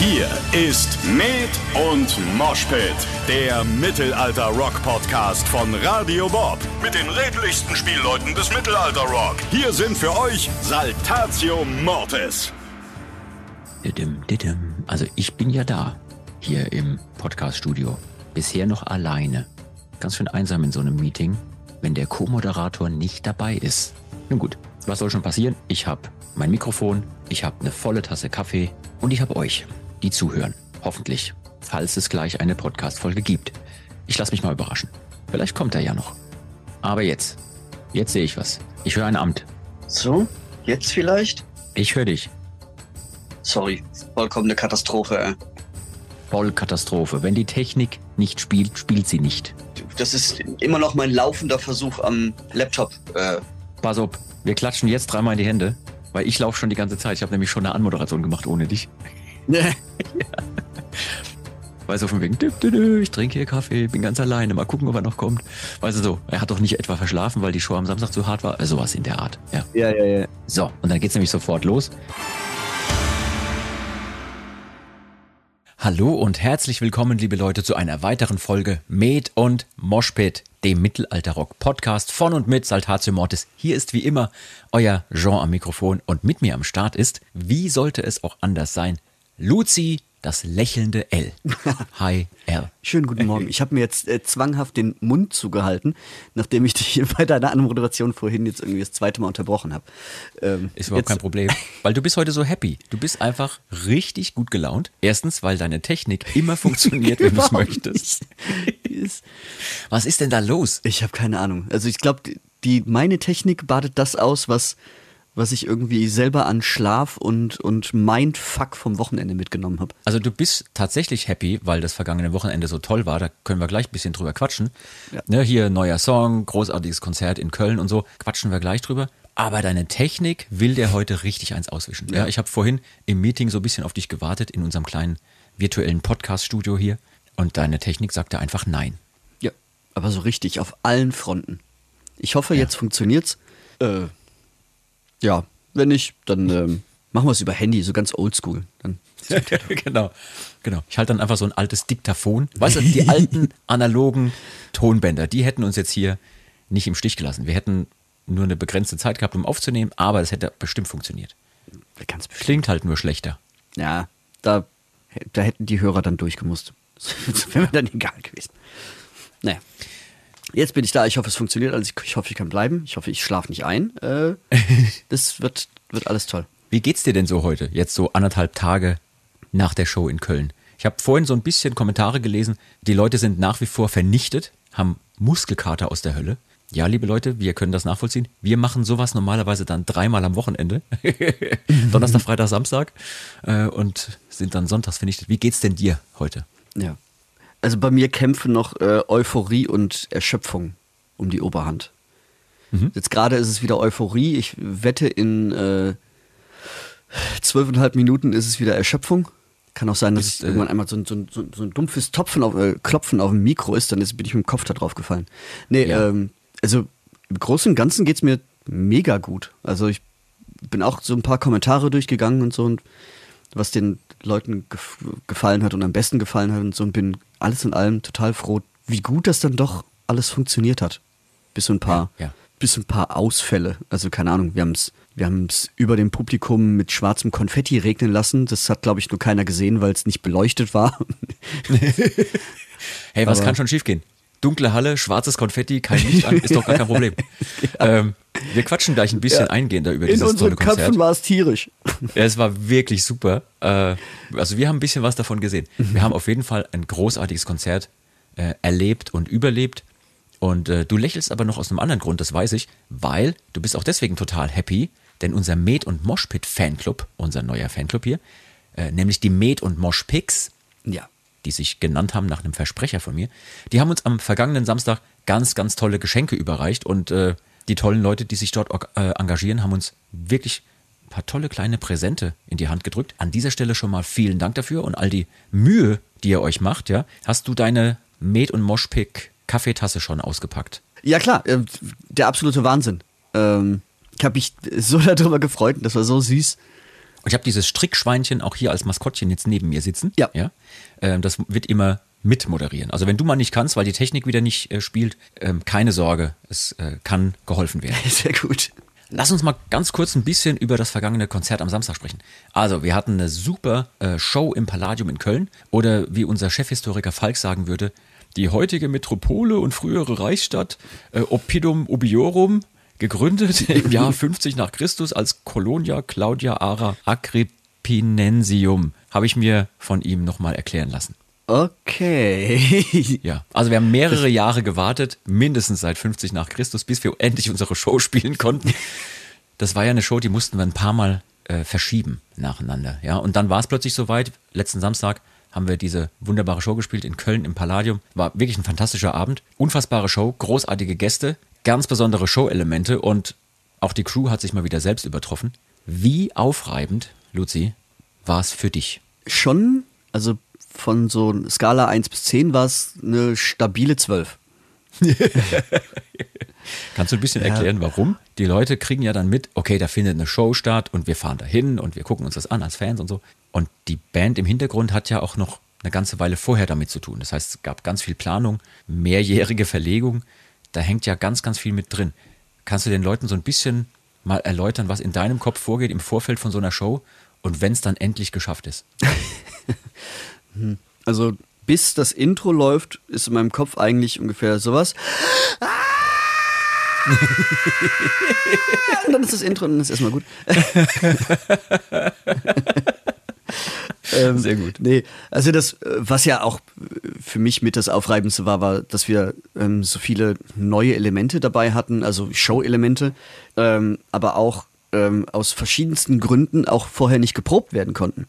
Hier ist Med und Moshpit, der Mittelalter-Rock-Podcast von Radio Bob. Mit den redlichsten Spielleuten des Mittelalter-Rock. Hier sind für euch Saltatio Mortis. Also ich bin ja da, hier im Podcast-Studio. Bisher noch alleine. Ganz schön einsam in so einem Meeting, wenn der Co-Moderator nicht dabei ist. Nun gut, was soll schon passieren? Ich habe mein Mikrofon, ich habe eine volle Tasse Kaffee und ich habe euch, die zuhören. Hoffentlich, falls es gleich eine Podcast-Folge gibt. Ich lasse mich mal überraschen. Vielleicht kommt er ja noch. Aber jetzt, jetzt sehe ich was. Ich höre ein Amt. So, jetzt vielleicht? Ich höre dich. Sorry, vollkommene Katastrophe. Ey. Vollkatastrophe. Wenn die Technik nicht spielt, spielt sie nicht. Das ist immer noch mein laufender Versuch am Laptop. Äh, Pass auf, wir klatschen jetzt dreimal in die Hände, weil ich laufe schon die ganze Zeit. Ich habe nämlich schon eine Anmoderation gemacht ohne dich. Weil so von wegen, dü, dü, dü, ich trinke hier Kaffee, bin ganz alleine, mal gucken, ob er noch kommt. Weißt du so, er hat doch nicht etwa verschlafen, weil die Show am Samstag zu hart war. Also sowas in der Art, ja. ja, ja, ja. So, und dann geht's nämlich sofort los. Hallo und herzlich willkommen, liebe Leute, zu einer weiteren Folge Med und Moshpit, dem Mittelalterrock-Podcast von und mit Saltatio Mortis. Hier ist wie immer euer Jean am Mikrofon und mit mir am Start ist, wie sollte es auch anders sein, Luzi, das lächelnde L. Hi, L. Schönen guten Morgen. Ich habe mir jetzt äh, zwanghaft den Mund zugehalten, nachdem ich dich bei deiner Anmoderation vorhin jetzt irgendwie das zweite Mal unterbrochen habe. Ähm, Ist überhaupt jetzt, kein Problem, weil du bist heute so happy. Du bist einfach richtig gut gelaunt. Erstens, weil deine Technik immer funktioniert, wenn du es möchtest. Was ist denn da los? Ich habe keine Ahnung. Also ich glaube, die meine Technik badet das aus, was was ich irgendwie selber an Schlaf und und Mindfuck vom Wochenende mitgenommen habe. Also du bist tatsächlich happy, weil das vergangene Wochenende so toll war. Da können wir gleich ein bisschen drüber quatschen. Ja. Ne, hier neuer Song, großartiges Konzert in Köln und so. Quatschen wir gleich drüber. Aber deine Technik will dir heute richtig eins auswischen. Ja, Ja. ich habe vorhin im Meeting so ein bisschen auf dich gewartet in unserem kleinen virtuellen Podcast-Studio hier. Und deine Technik sagte einfach nein. Ja, aber so richtig auf allen Fronten. Ich hoffe, jetzt funktioniert's. Äh, ja, wenn nicht, dann ähm, machen wir es über Handy, so ganz oldschool. Dann genau, genau. Ich halte dann einfach so ein altes Diktaphon. Weißt du, die alten analogen Tonbänder, die hätten uns jetzt hier nicht im Stich gelassen. Wir hätten nur eine begrenzte Zeit gehabt, um aufzunehmen, aber es hätte bestimmt funktioniert. ganz bestimmt. Klingt halt nur schlechter. Ja, da, da hätten die Hörer dann durchgemusst. Das wäre mir dann egal gewesen. Naja. Jetzt bin ich da. Ich hoffe, es funktioniert. Also ich, ich hoffe, ich kann bleiben. Ich hoffe, ich schlafe nicht ein. Äh, das wird, wird alles toll. Wie geht's dir denn so heute? Jetzt so anderthalb Tage nach der Show in Köln. Ich habe vorhin so ein bisschen Kommentare gelesen. Die Leute sind nach wie vor vernichtet, haben Muskelkater aus der Hölle. Ja, liebe Leute, wir können das nachvollziehen. Wir machen sowas normalerweise dann dreimal am Wochenende. Donnerstag, Freitag, Samstag. Äh, und sind dann sonntags vernichtet. Wie geht's denn dir heute? Ja. Also bei mir kämpfen noch äh, Euphorie und Erschöpfung um die Oberhand. Jetzt gerade ist es wieder Euphorie. Ich wette, in äh, zwölfeinhalb Minuten ist es wieder Erschöpfung. Kann auch sein, dass es äh, irgendwann einmal so, ein- so, ein- so, ein- dumpfes Topfen auf, äh, Klopfen auf dem Mikro ist, dann ist, bin ich mit dem Kopf da drauf gefallen. Nee, Ja. ähm, also im Großen und Ganzen geht's mir mega gut. Also ich bin auch so ein paar Kommentare durchgegangen und so und was den Leuten gef gefallen hat und am besten gefallen hat und so und bin alles in allem total froh, wie gut das dann doch alles funktioniert hat. Bis so ein paar, Ja, ja. bis so ein paar Ausfälle. Also keine Ahnung, wir haben es wir haben's über dem Publikum mit schwarzem Konfetti regnen lassen. Das hat, glaube ich, nur keiner gesehen, weil es nicht beleuchtet war. Hey, was Aber- kann schon schiefgehen? Dunkle Halle, schwarzes Konfetti, kein Licht an, ist doch gar kein Problem. ähm, wir quatschen gleich ein bisschen eingehender über In dieses unseren tolle Konzert. Köpfen war es tierisch. Ja, es war wirklich super. Äh, also wir haben ein bisschen was davon gesehen. Wir haben auf jeden Fall ein großartiges Konzert äh, erlebt und überlebt. Und äh, du lächelst aber noch aus einem anderen Grund, das weiß ich, weil du bist auch deswegen total happy, denn unser Med- und Moshpit Fanclub, unser neuer Fanclub hier, äh, nämlich die Med- und Moshpix, Ja. Die sich genannt haben nach einem Versprecher von mir, die haben uns am vergangenen Samstag ganz, ganz tolle Geschenke überreicht und äh, die tollen Leute, die sich dort äh, engagieren, haben uns wirklich ein paar tolle kleine Präsente in die Hand gedrückt. An dieser Stelle schon mal vielen Dank dafür und all die Mühe, die ihr euch macht, ja. Hast du deine Med- und Moshpick Kaffeetasse schon ausgepackt? Ja, klar, äh, der absolute Wahnsinn. Ähm, ich habe mich so darüber gefreut und das war so süß. Und ich habe dieses Strickschweinchen auch hier als Maskottchen jetzt neben mir sitzen. Ja. ja? Ähm, das wird immer mitmoderieren. Also wenn du mal nicht kannst, weil die Technik wieder nicht äh, spielt, ähm, keine Sorge, es äh, kann geholfen werden. Sehr gut. Lass uns mal ganz kurz ein bisschen über das vergangene Konzert am Samstag sprechen. Also, wir hatten eine super äh, Show im Palladium in Köln oder wie unser Chefhistoriker Falk sagen würde, die heutige Metropole und frühere Reichsstadt äh, Oppidum Ubiorum, gegründet im Jahr 50 nach Christus als Colonia Claudia Ara Agrippinensium, habe ich mir von ihm nochmal erklären lassen. Okay. Ja, also wir haben mehrere Jahre gewartet, mindestens seit 50 nach Christus, bis wir endlich unsere Show spielen konnten. Das war ja eine Show, die mussten wir ein paar Mal äh, verschieben nacheinander. Ja, und dann war es plötzlich soweit. Letzten Samstag haben wir diese wunderbare Show gespielt in Köln im Palladium. War wirklich ein fantastischer Abend. Unfassbare Show, großartige Gäste, ganz besondere Show-Elemente und auch die Crew hat sich mal wieder selbst übertroffen. Wie aufreibend, Luzi, war es für dich? Schon, also von so einer Skala 1 bis 10 war es eine stabile 12. Kannst du ein bisschen erklären, warum? Die Leute kriegen ja dann mit, okay, da findet eine Show statt und wir fahren dahin und wir gucken uns das an als Fans und so. Und die Band im Hintergrund hat ja auch noch eine ganze Weile vorher damit zu tun. Das heißt, es gab ganz viel Planung, mehrjährige Verlegung. Da hängt ja ganz, ganz viel mit drin. Kannst du den Leuten so ein bisschen mal erläutern, was in deinem Kopf vorgeht im Vorfeld von so einer Show und wenn es dann endlich geschafft ist? Also bis das Intro läuft, ist in meinem Kopf eigentlich ungefähr sowas. und dann ist das Intro und dann ist erstmal gut. ähm, Sehr gut. Nee, also das, was ja auch für mich mit das Aufreibendste war, war, dass wir ähm, so viele neue Elemente dabei hatten, also Show-Elemente, ähm, aber auch ähm, aus verschiedensten Gründen auch vorher nicht geprobt werden konnten.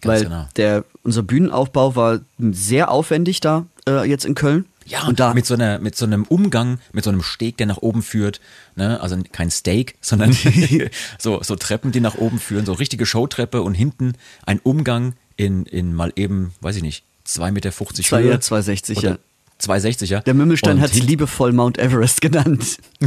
Ganz Weil genau. der, unser Bühnenaufbau war sehr aufwendig da äh, jetzt in Köln. Ja, und da mit so, einer, mit so einem Umgang, mit so einem Steg, der nach oben führt. Ne? Also kein Steak, sondern so, so Treppen, die nach oben führen, so richtige Showtreppe und hinten ein Umgang in, in mal eben, weiß ich nicht, 2,50 Meter Zwei- Höhe. ja, 2,60, Oder ja. 2,60, ja. der Mümmelstein Und hat es hinten- liebevoll Mount Everest genannt.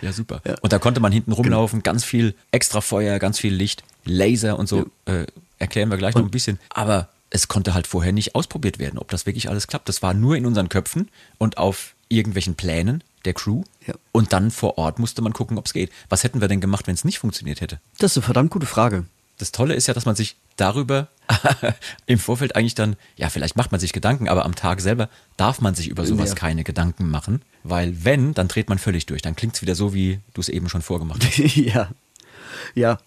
Ja, super. Und da konnte man hinten rumlaufen, ganz viel extra Feuer, ganz viel Licht, Laser und so. Äh, erklären wir gleich noch ein bisschen. Aber es konnte halt vorher nicht ausprobiert werden, ob das wirklich alles klappt. Das war nur in unseren Köpfen und auf irgendwelchen Plänen der Crew. Ja. Und dann vor Ort musste man gucken, ob es geht. Was hätten wir denn gemacht, wenn es nicht funktioniert hätte? Das ist eine verdammt gute Frage. Das Tolle ist ja, dass man sich darüber im Vorfeld eigentlich dann, ja, vielleicht macht man sich Gedanken, aber am Tag selber darf man sich über sowas Ja. keine Gedanken machen, weil wenn, dann dreht man völlig durch. Dann klingt es wieder so, wie du es eben schon vorgemacht hast. ja. Ja.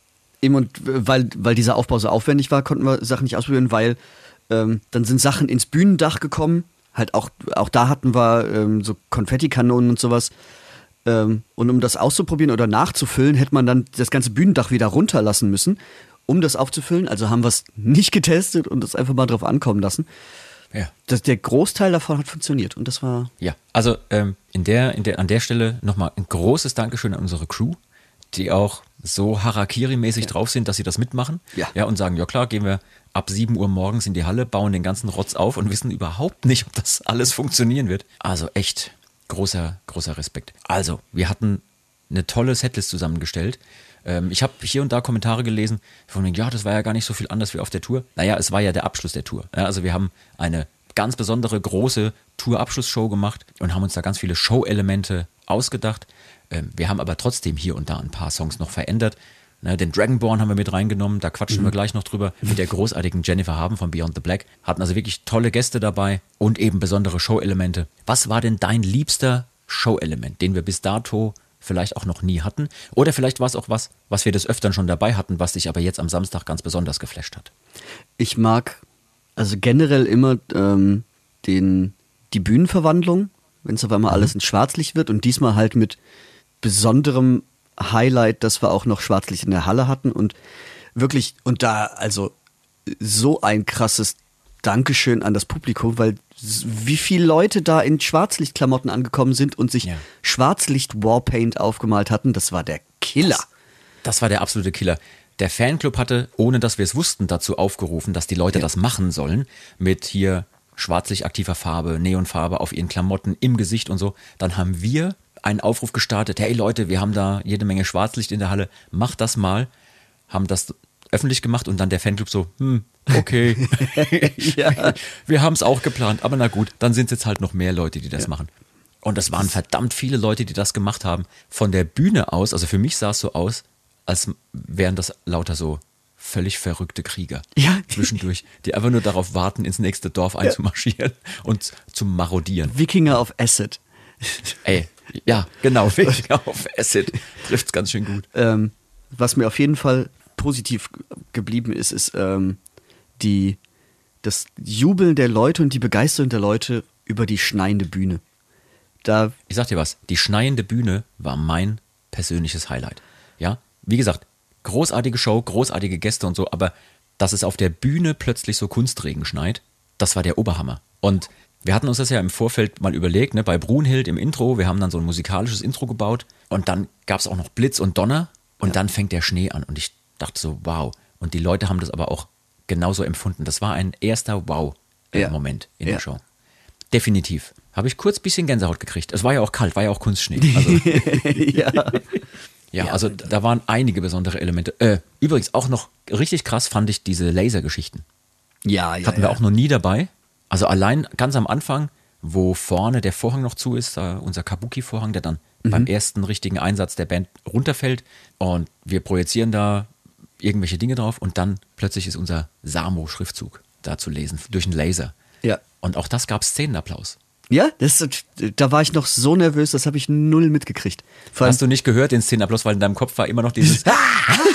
Eben und weil, weil dieser Aufbau so aufwendig war, konnten wir Sachen nicht ausprobieren, weil ähm, dann sind Sachen ins Bühnendach gekommen. Halt auch, auch da hatten wir ähm, so Konfettikanonen und sowas. Ähm, und um das auszuprobieren oder nachzufüllen, hätte man dann das ganze Bühnendach wieder runterlassen müssen, um das aufzufüllen. Also haben wir es nicht getestet und es einfach mal drauf ankommen lassen. Ja. Das, der Großteil davon hat funktioniert und das war Ja, also ähm, in der, in der, an der Stelle nochmal ein großes Dankeschön an unsere Crew, die auch so Harakiri-mäßig drauf sind, dass sie das mitmachen. Ja. ja. Und sagen, ja klar, gehen wir ab 7 Uhr morgens in die Halle, bauen den ganzen Rotz auf und wissen überhaupt nicht, ob das alles funktionieren wird. Also echt großer, großer Respekt. Also, wir hatten eine tolle Setlist zusammengestellt. Ähm, ich habe hier und da Kommentare gelesen von wegen, ja, das war ja gar nicht so viel anders wie auf der Tour. Naja, es war ja der Abschluss der Tour. Ja, also wir haben eine ganz besondere große Tour-Abschlussshow gemacht und haben uns da ganz viele Show-Elemente ausgedacht. Ähm, wir haben aber trotzdem hier und da ein paar Songs noch verändert. Ne, den Dragonborn haben wir mit reingenommen, da quatschen wir gleich noch drüber. Mit der großartigen Jennifer Haben von Beyond the Black. Hatten also wirklich tolle Gäste dabei und eben besondere Show-Elemente. Was war denn dein liebster Show-Element, den wir bis dato vielleicht auch noch nie hatten? Oder vielleicht war es auch was, was wir des Öfteren schon dabei hatten, was dich aber jetzt am Samstag ganz besonders geflasht hat. Ich mag also generell immer ähm, den, die Bühnenverwandlung, wenn es auf einmal alles in Schwarzlicht wird und diesmal halt mit besonderem Highlight, dass wir auch noch Schwarzlicht in der Halle hatten und wirklich, und da also so ein krasses Dankeschön an das Publikum, weil wie viele Leute da in Schwarzlichtklamotten angekommen sind und sich Ja. Schwarzlicht-Warpaint aufgemalt hatten, das war der Killer. Das war der absolute Killer. Der Fanclub hatte, ohne dass wir es wussten, dazu aufgerufen, dass die Leute das machen sollen. Mit hier schwarzlich aktiver Farbe, Neonfarbe auf ihren Klamotten, im Gesicht und so. Dann haben wir einen Aufruf gestartet. Hey Leute, wir haben da jede Menge Schwarzlicht in der Halle. Macht das mal. haben das öffentlich gemacht und dann der Fanclub so, hm, okay. Ja. Wir haben es auch geplant, aber na gut, dann sind es jetzt halt noch mehr Leute, die das machen. Und es waren verdammt viele Leute, die das gemacht haben. Von der Bühne aus, also für mich sah es so aus, als wären das lauter so völlig verrückte Krieger Ja. zwischendurch, die einfach nur darauf warten, ins nächste Dorf einzumarschieren und zu marodieren. Wikinger auf Acid. Ey, ja, genau, Wikinger auf Acid trifft's ganz schön gut. Ähm, was mir auf jeden Fall positiv geblieben ist, ist ähm, die, das Jubeln der Leute und die Begeisterung der Leute über die schneidende Bühne. Da, Ich sag dir was, die schneidende Bühne war mein persönliches Highlight. Ja, wie gesagt, großartige Show, großartige Gäste und so, aber dass es auf der Bühne plötzlich so Kunstregen schneit, das war der Oberhammer. Und wir hatten uns das ja im Vorfeld mal überlegt, ne, bei Brunhild im Intro, wir haben dann so ein musikalisches Intro gebaut und dann gab es auch noch Blitz und Donner und dann fängt der Schnee an und ich dachte so, wow. Und die Leute haben das aber auch genauso empfunden. Das war ein erster Wow-Moment Ja. in Ja. der Show. Definitiv. Habe ich kurz ein bisschen Gänsehaut gekriegt. Es war ja auch kalt, war ja auch Kunstschnee. Also, ja, ja, also da waren einige besondere Elemente. Äh, übrigens auch noch richtig krass fand ich diese Lasergeschichten. ja, ja, Hatten ja. wir auch noch nie dabei. Also allein ganz am Anfang, wo vorne der Vorhang noch zu ist, äh, unser Kabuki-Vorhang, der dann beim ersten richtigen Einsatz der Band runterfällt und wir projizieren da irgendwelche Dinge drauf und dann plötzlich ist unser Samo-Schriftzug da zu lesen, durch einen Laser. Ja. Und auch das gab Szenenapplaus. Ja, das, da war ich noch so nervös, das habe ich null mitgekriegt. Vor Hast du nicht gehört, den Szenenapplaus, weil in deinem Kopf war immer noch dieses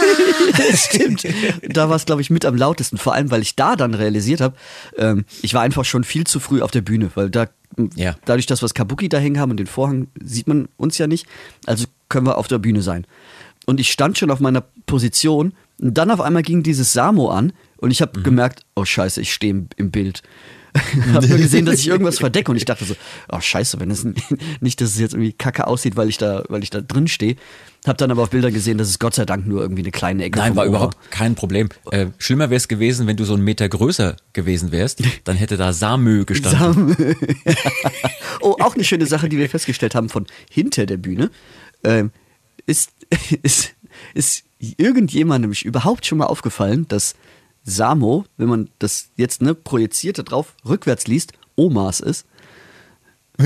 Stimmt. Da war es, glaube ich, mit am lautesten. Vor allem, weil ich da dann realisiert habe, ähm, ich war einfach schon viel zu früh auf der Bühne, weil da, Ja. dadurch, dass wir das Kabuki da hängen haben und den Vorhang, sieht man uns ja nicht. Also können wir auf der Bühne sein. Und ich stand schon auf meiner Position und dann auf einmal ging dieses Samo an und ich Mhm. habe gemerkt, oh Scheiße, ich stehe im, im Bild. habe nur gesehen, dass ich irgendwas verdecke und ich dachte so, oh Scheiße, wenn es nicht, dass es jetzt irgendwie kacke aussieht, weil ich da, weil ich da drin stehe. Habe dann aber auf Bildern gesehen, dass es Gott sei Dank nur irgendwie eine kleine Ecke Nein, war Ohr überhaupt kein Problem. Äh, schlimmer wäre es gewesen, wenn du so einen Meter größer gewesen wärst. Dann hätte da Samö gestanden. Sam. oh, auch eine schöne Sache, die wir festgestellt haben von hinter der Bühne. Ähm, ist, ist, ist irgendjemandem überhaupt schon mal aufgefallen, dass Samo, wenn man das jetzt ne, projiziert da drauf, rückwärts liest, Omas ist?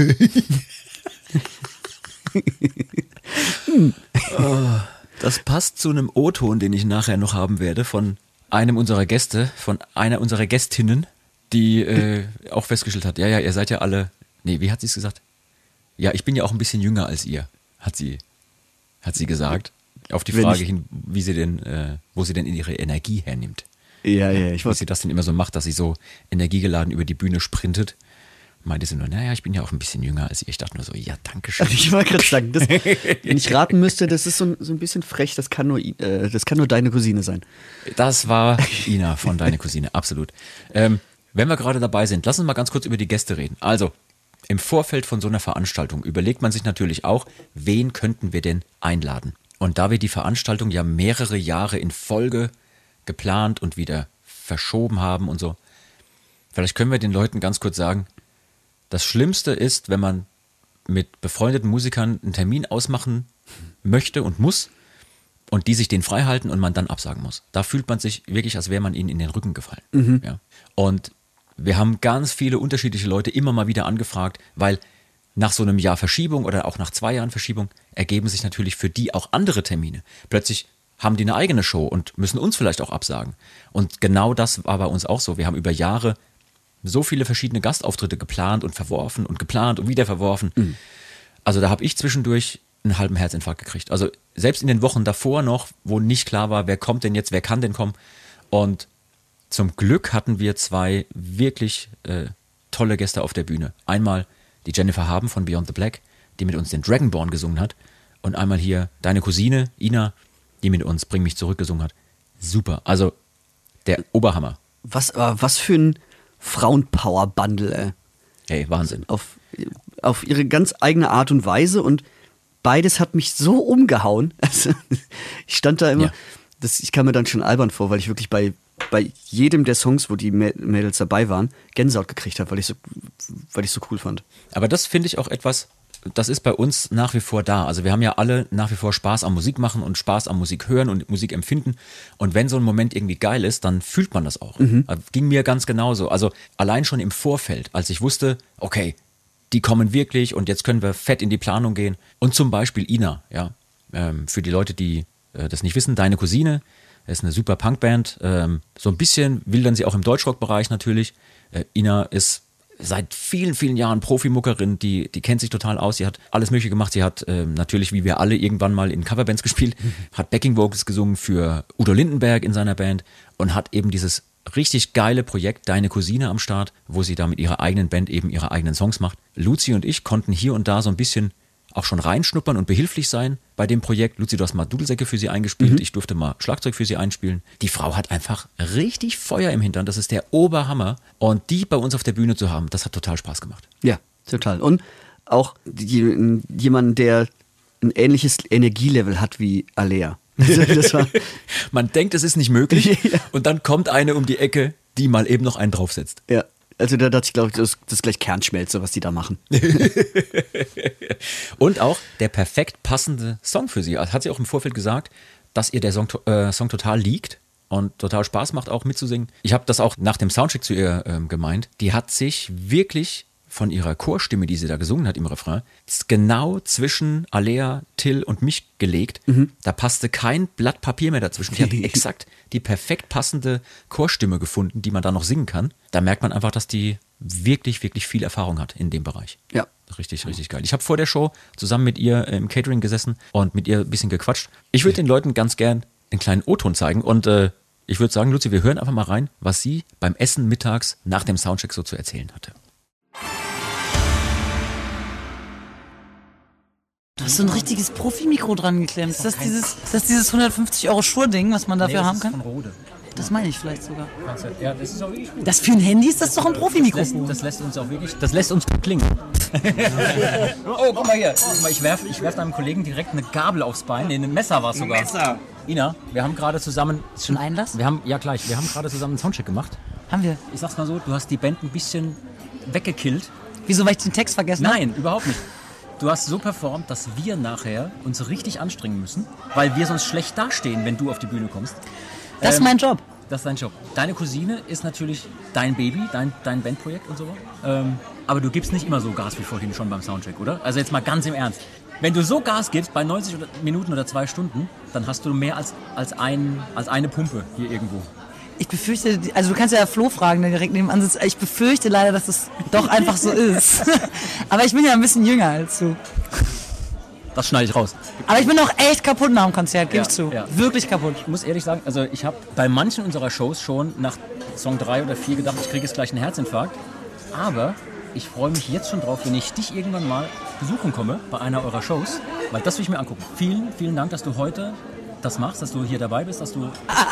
Das passt zu einem O-Ton, den ich nachher noch haben werde von einem unserer Gäste, von einer unserer Gästinnen, die äh, auch festgestellt hat, ja, ja, ihr seid ja alle, nee, wie hat sie es gesagt? Ja, ich bin ja auch ein bisschen jünger als ihr, hat sie, hat sie gesagt. Auf die Frage hin, wie sie denn, äh, wo sie denn ihre Energie hernimmt. Ja, ja, ich Was sie das denn immer so macht, dass sie so energiegeladen über die Bühne sprintet. Meinte sie nur, naja, ich bin ja auch ein bisschen jünger als ihr. Ich dachte nur so, ja, danke schön. Ich wollte gerade sagen, das, wenn ich raten müsste, das ist so, ein- so ein bisschen frech, das kann nur, äh, das kann nur deine Cousine sein. Das war Ina von Deine Cousine, absolut. Ähm, wenn wir gerade dabei sind, lass uns mal ganz kurz über die Gäste reden. Also, im Vorfeld von so einer Veranstaltung überlegt man sich natürlich auch, wen könnten wir denn einladen? Und da wir die Veranstaltung ja mehrere Jahre in Folge geplant und wieder verschoben haben und so, vielleicht können wir den Leuten ganz kurz sagen, das Schlimmste ist, wenn man mit befreundeten Musikern einen Termin ausmachen möchte und muss und die sich den frei halten und man dann absagen muss. Da fühlt man sich wirklich, als wäre man ihnen in den Rücken gefallen. Ja. Und wir haben ganz viele unterschiedliche Leute immer mal wieder angefragt, weil nach so einem Jahr Verschiebung oder auch nach zwei Jahren Verschiebung ergeben sich natürlich für die auch andere Termine. Plötzlich haben die eine eigene Show und müssen uns vielleicht auch absagen. Und genau das war bei uns auch so. Wir haben über Jahre so viele verschiedene Gastauftritte geplant und verworfen und geplant und wieder verworfen. Also da habe ich zwischendurch einen halben Herzinfarkt gekriegt. Also selbst in den Wochen davor noch, wo nicht klar war, wer kommt denn jetzt, wer kann denn kommen. Und zum Glück hatten wir zwei wirklich äh, tolle Gäste auf der Bühne. Einmal die Jennifer Haben von Beyond the Black, die mit uns den Dragonborn gesungen hat. Und einmal hier deine Cousine, Ina, die mit uns Bring mich zurück gesungen hat. Super. Also der Oberhammer. Was, äh, was für ein Frauenpower-Bundle, ey. Hey, Wahnsinn. auf, auf ihre ganz eigene Art und Weise und beides hat mich so umgehauen. Also, ich stand da immer, Ja. das, ich kam mir dann schon albern vor, weil ich wirklich bei, bei jedem der Songs, wo die Mä- Mädels dabei waren, Gänsehaut gekriegt habe, weil ich so, weil ich so cool fand. Aber das finde ich auch etwas, das ist bei uns nach wie vor da. Also wir haben ja alle nach wie vor Spaß am Musik machen und Spaß am Musik hören und Musik empfinden. Und wenn so ein Moment irgendwie geil ist, dann fühlt man das auch. Ging mir ganz genauso. Also allein schon im Vorfeld, als ich wusste, okay, die kommen wirklich und jetzt können wir fett in die Planung gehen. Und zum Beispiel Ina, ja. Ähm, für die Leute, die äh, das nicht wissen, deine Cousine ist eine super Punkband. Ähm, so ein bisschen wildern sie auch im Deutschrock-Bereich natürlich. Äh, Ina ist seit vielen, vielen Jahren Profimuckerin, die, die kennt sich total aus. Sie hat alles Mögliche gemacht. Sie hat ähm, natürlich, wie wir alle, irgendwann mal in Coverbands gespielt, hat Backing Vocals gesungen für Udo Lindenberg in seiner Band und hat eben dieses richtig geile Projekt Deine Cousine am Start, wo sie da mit ihrer eigenen Band eben ihre eigenen Songs macht. Luzi und ich konnten hier und da so ein bisschen auch schon reinschnuppern und behilflich sein bei dem Projekt. Luzi, du hast mal Dudelsäcke für sie eingespielt, ich durfte mal Schlagzeug für sie einspielen. Die Frau hat einfach richtig Feuer im Hintern, das ist der Oberhammer. Und die bei uns auf der Bühne zu haben, das hat total Spaß gemacht. Ja, total. Und auch jemand, der ein ähnliches Energielevel hat wie Alea. Also Man denkt, es ist nicht möglich und dann kommt eine um die Ecke, die mal eben noch einen draufsetzt. ja. Also da dachte ich, glaube ich, das, ist gleich Kernschmelze, was die da machen. Und auch der perfekt passende Song für sie. Hat sie auch im Vorfeld gesagt, dass ihr der Song, äh, Song total liegt und total Spaß macht, auch mitzusingen. Ich habe das auch nach dem Soundcheck zu ihr ähm, gemeint. Die hat sich wirklich von ihrer Chorstimme, die sie da gesungen hat im Refrain, genau zwischen Alea, Till und mich gelegt. Da passte kein Blatt Papier mehr dazwischen. Die hat exakt die perfekt passende Chorstimme gefunden, die man da noch singen kann. Da merkt man einfach, dass die wirklich, wirklich viel Erfahrung hat in dem Bereich. Ja. Richtig, richtig geil. Ich habe vor der Show zusammen mit ihr im Catering gesessen und mit ihr ein bisschen gequatscht. Ich würde den Leuten ganz gern einen kleinen O-Ton zeigen und äh, ich würde sagen, Luzi, wir hören einfach mal rein, was sie beim Essen mittags nach dem Soundcheck so zu erzählen hatte. Du hast so ein richtiges Profimikro dran geklemmt. Ist das dieses, ist das dieses 150 Euro Schuhe-Ding, was man dafür haben kann? Rode. Das meine ich vielleicht sogar. Ja, das ist auch wirklich gut. Das für ein Handy ist das doch ein Das, Profimikrofon. das lässt uns auch wirklich, das lässt uns gut klingen. oh, guck mal hier. Guck mal, ich werfe ich werf deinem Kollegen direkt eine Gabel aufs Bein. Nee, ein Messer war es sogar. Messer. Ina, wir haben gerade zusammen, Ist schon Einlass? wir haben, ja gleich, wir haben gerade zusammen einen Soundcheck gemacht. Haben wir. Ich sag's mal so, du hast die Band ein bisschen weggekillt. Wieso, weil ich den Text vergessen habe? Nein, überhaupt nicht. Du hast so performt, dass wir nachher uns richtig anstrengen müssen, weil wir sonst schlecht dastehen, wenn du auf die Bühne kommst. Das ist Ähm, mein Job. Das ist dein Job. Deine Cousine ist natürlich dein Baby, dein, dein Bandprojekt und so. Ähm, aber du gibst nicht immer so Gas wie vorhin schon beim Soundcheck, oder? Also jetzt mal ganz im Ernst. Wenn du so Gas gibst bei 90 oder- Minuten oder zwei Stunden, dann hast du mehr als, als, ein, als eine Pumpe hier irgendwo. Ich befürchte, also du kannst ja Flo fragen, der direkt nebenan sitzt. Ich befürchte leider, dass es doch einfach so ist. Aber ich bin ja ein bisschen jünger als du. Das schneide ich raus. Aber ich bin auch echt kaputt nach dem Konzert, gebe Ja, ich zu. ja. Wirklich kaputt. Ich muss ehrlich sagen, also ich habe bei manchen unserer Shows schon nach Song 3 oder 4 gedacht, ich kriege jetzt gleich einen Herzinfarkt. Aber ich freue mich jetzt schon drauf, wenn ich dich irgendwann mal besuchen komme bei einer eurer Shows, weil das will ich mir angucken. Vielen, vielen Dank, dass du heute das machst, dass du hier dabei bist, dass du,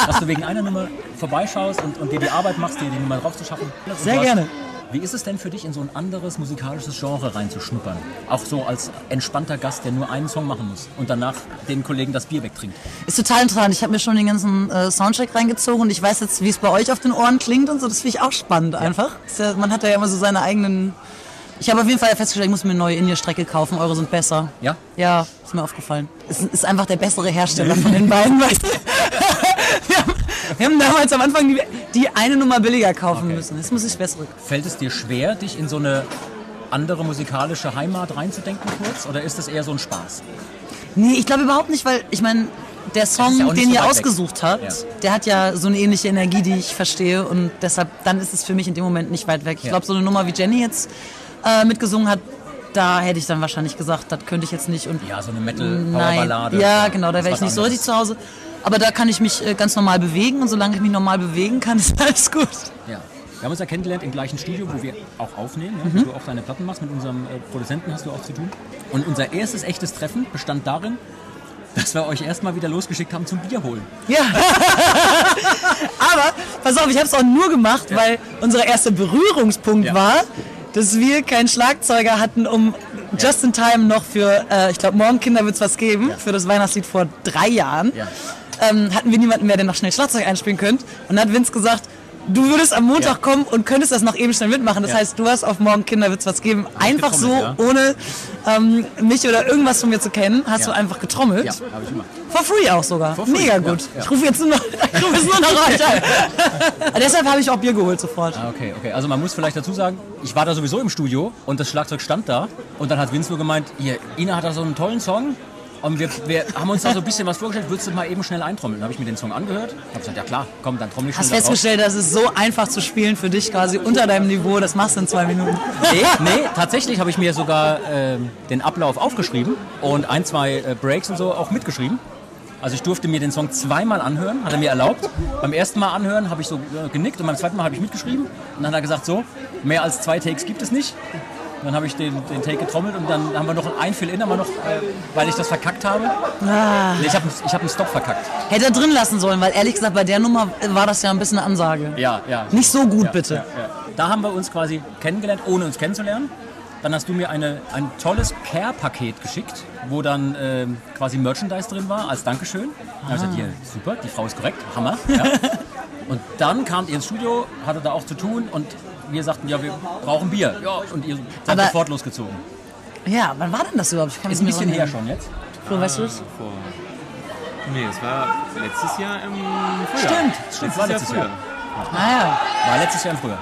dass du wegen einer Nummer vorbeischaust und, und dir die Arbeit machst, dir die Nummer drauf zu schaffen. Und Sehr hast- gerne. Wie ist es denn für dich, in so ein anderes musikalisches Genre reinzuschnuppern? Auch so als entspannter Gast, der nur einen Song machen muss und danach den Kollegen das Bier wegtrinkt. Ist total interessant. Ich habe mir schon den ganzen äh, Soundcheck reingezogen und ich weiß jetzt, wie es bei euch auf den Ohren klingt und so. Das finde ich auch spannend einfach. Ja, man hat ja immer so seine eigenen. Ich habe auf jeden Fall festgestellt, ich muss mir eine neue In-Ear-Strecke kaufen. Eure sind besser. Ja? Ja, ist mir aufgefallen. Es ist einfach der bessere Hersteller von den beiden, weißt du? Wir haben, wir haben damals am Anfang die, die eine Nummer billiger kaufen Okay. müssen. Jetzt muss ich bessere. Fällt es dir schwer, dich in so eine andere musikalische Heimat reinzudenken kurz? Oder ist das eher so ein Spaß? Nee, ich glaube überhaupt nicht, weil ich meine, der Song, ja den so ihr ausgesucht habt, Ja. der hat ja so eine ähnliche Energie, die ich verstehe und deshalb, dann ist es für mich in dem Moment nicht weit weg. Ich Ja. glaube, so eine Nummer wie Jenny jetzt äh, mitgesungen hat, da hätte ich dann wahrscheinlich gesagt, das könnte ich jetzt nicht und Ja, so eine Nein, Metal-Powerballade. ja, genau, da wäre ich nicht so richtig zu Hause. Aber da kann ich mich äh, ganz normal bewegen und solange ich mich normal bewegen kann, ist alles gut. Ja. Wir haben uns ja kennengelernt im gleichen Studio, wo wir auch aufnehmen, ja, Mhm. wo du auch deine Platten machst. Mit unserem äh, Produzenten hast du auch zu tun. Und unser erstes echtes Treffen bestand darin, dass wir euch erstmal wieder losgeschickt haben zum Bier holen. Ja. Aber pass auf, ich habe es auch nur gemacht, weil unser erster Berührungspunkt Ja. war, dass wir keinen Schlagzeuger hatten, um just in time noch für, äh, ich glaube, morgen Kinder wird's was geben, für das Weihnachtslied vor drei Jahren. Ja. Ähm, hatten wir niemanden mehr, der noch schnell Schlagzeug einspielen könnte. Und dann hat Vince gesagt, du würdest am Montag Ja. kommen und könntest das noch eben schnell mitmachen. Das Ja. heißt, du hast auf morgen Kinder wird's was geben. Einfach so, ja. ohne ähm, mich oder irgendwas von mir zu kennen, hast du einfach getrommelt. Ja, habe ich immer. For free auch sogar. Free, Mega ja, gut. ja. Ich rufe jetzt nur noch, ich rufe jetzt nur noch an. Deshalb habe ich auch Bier geholt sofort. Ah, okay, okay. Also man muss vielleicht dazu sagen, ich war da sowieso im Studio und das Schlagzeug stand da. Und dann hat Vince nur gemeint, hier, Ina hat da so einen tollen Song. Und wir, wir haben uns da so ein bisschen was vorgestellt, würdest du mal eben schnell eintrommeln? Dann habe ich mir den Song angehört. Habe gesagt, ja klar, komm, dann trommel ich Hast schnell da drauf. festgestellt, das ist so einfach zu spielen für dich quasi unter deinem Niveau. Das machst du in zwei Minuten. Nee, nee, tatsächlich habe ich mir sogar ähm, den Ablauf aufgeschrieben und ein, zwei äh, Breaks und so auch mitgeschrieben. Also ich durfte mir den Song zweimal anhören, hat er mir erlaubt. Beim ersten Mal anhören habe ich so äh, genickt und beim zweiten Mal habe ich mitgeschrieben. Und dann hat er gesagt, so, mehr als zwei Takes gibt es nicht. Und dann habe ich den, den Take getrommelt und dann haben wir noch ein Fill-In, haben wir noch, äh, weil ich das verkackt habe. Nee, ich habe ich hab einen Stop verkackt. Hätte er drin lassen sollen, weil ehrlich gesagt, bei der Nummer war das ja ein bisschen eine Ansage. Ja, ja. Nicht so gut, Ja, bitte. Ja, ja. Da haben wir uns quasi kennengelernt, ohne uns kennenzulernen. Dann hast du mir eine, ein tolles Care-Paket geschickt, wo dann ähm, quasi Merchandise drin war, als Dankeschön. Dann habe ich gesagt, hier, super, die Frau ist korrekt, Hammer. Ja. und dann kamt ihr ins Studio, hatte da auch zu tun und wir sagten, ja, wir brauchen Bier. Ja, und ihr seid Aber- sofort losgezogen. Ja, wann war denn das überhaupt? Ich kann Ist ein bisschen her schon jetzt. Flo, weißt du das? Vor. Nee, es war letztes Jahr im Frühjahr. Stimmt, stimmt, war letztes Jahr. Ah ja. War letztes Jahr im Frühjahr.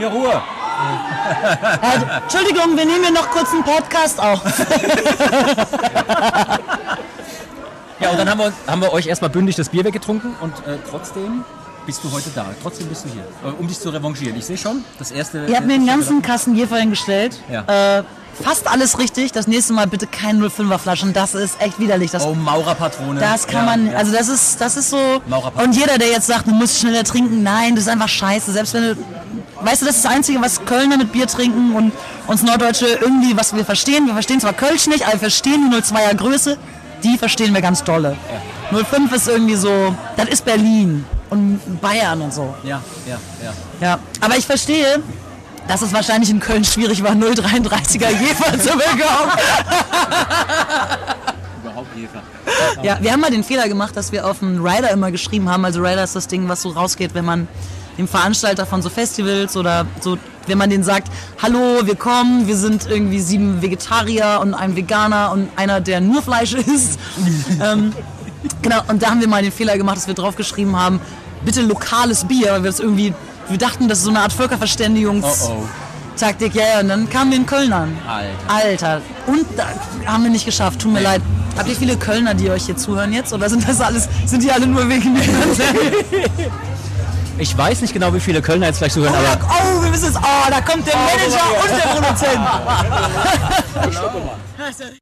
Ja, Ruhe. Äh, Entschuldigung, wir nehmen hier noch kurz einen Podcast auf. Ja, und dann haben wir, haben wir euch erstmal bündig das Bier weggetrunken und äh, trotzdem bist du heute da. Trotzdem bist du hier, äh, um dich zu revanchieren. Ich sehe schon, das erste... Ihr habt mir den ganzen Kasten Bier vorhin gestellt. Ja. Äh, fast alles richtig. Das nächste Mal bitte keine 05er Flaschen. Das ist echt widerlich. Das, Oh, Maurerpatrone. das kann Ja, man, ja. also das ist, das ist so. Und jeder, der jetzt sagt, du musst schneller trinken, nein, das ist einfach scheiße. Selbst wenn du, weißt du, das ist das Einzige, was Kölner mit Bier trinken und uns Norddeutsche irgendwie, was wir verstehen. Wir verstehen zwar Kölsch nicht, aber wir verstehen die 02er Größe. Die verstehen wir ganz dolle. 05 ist irgendwie so, das ist Berlin und Bayern und so. Ja, ja, ja. Ja, aber ich verstehe, dass es wahrscheinlich in Köln schwierig war, 0,33er Jefer zu bekommen. Überhaupt Jefer. Ja, wir haben mal den Fehler gemacht, dass wir auf dem Rider immer geschrieben haben. Also Rider ist das Ding, was so rausgeht, wenn man dem Veranstalter von so Festivals oder so, wenn man denen sagt, hallo, wir kommen, wir sind irgendwie sieben Vegetarier und ein Veganer und einer, der nur Fleisch isst. ähm, genau, und da haben wir mal den Fehler gemacht, dass wir draufgeschrieben haben, bitte lokales Bier, weil wir das irgendwie, wir dachten, das ist so eine Art Völkerverständigungs... Oh, oh. Taktik, ja, ja, und dann kamen wir in Köln an. Alter. Alter. Und da haben wir nicht geschafft, tut mir leid. Habt ihr viele Kölner, die euch hier zuhören jetzt? Oder sind das alles, sind die alle nur wegen mir? Ich weiß nicht genau, wie viele Kölner jetzt gleich zuhören, aber oh, wir müssen jetzt, oh, da kommt der Manager und der Produzent.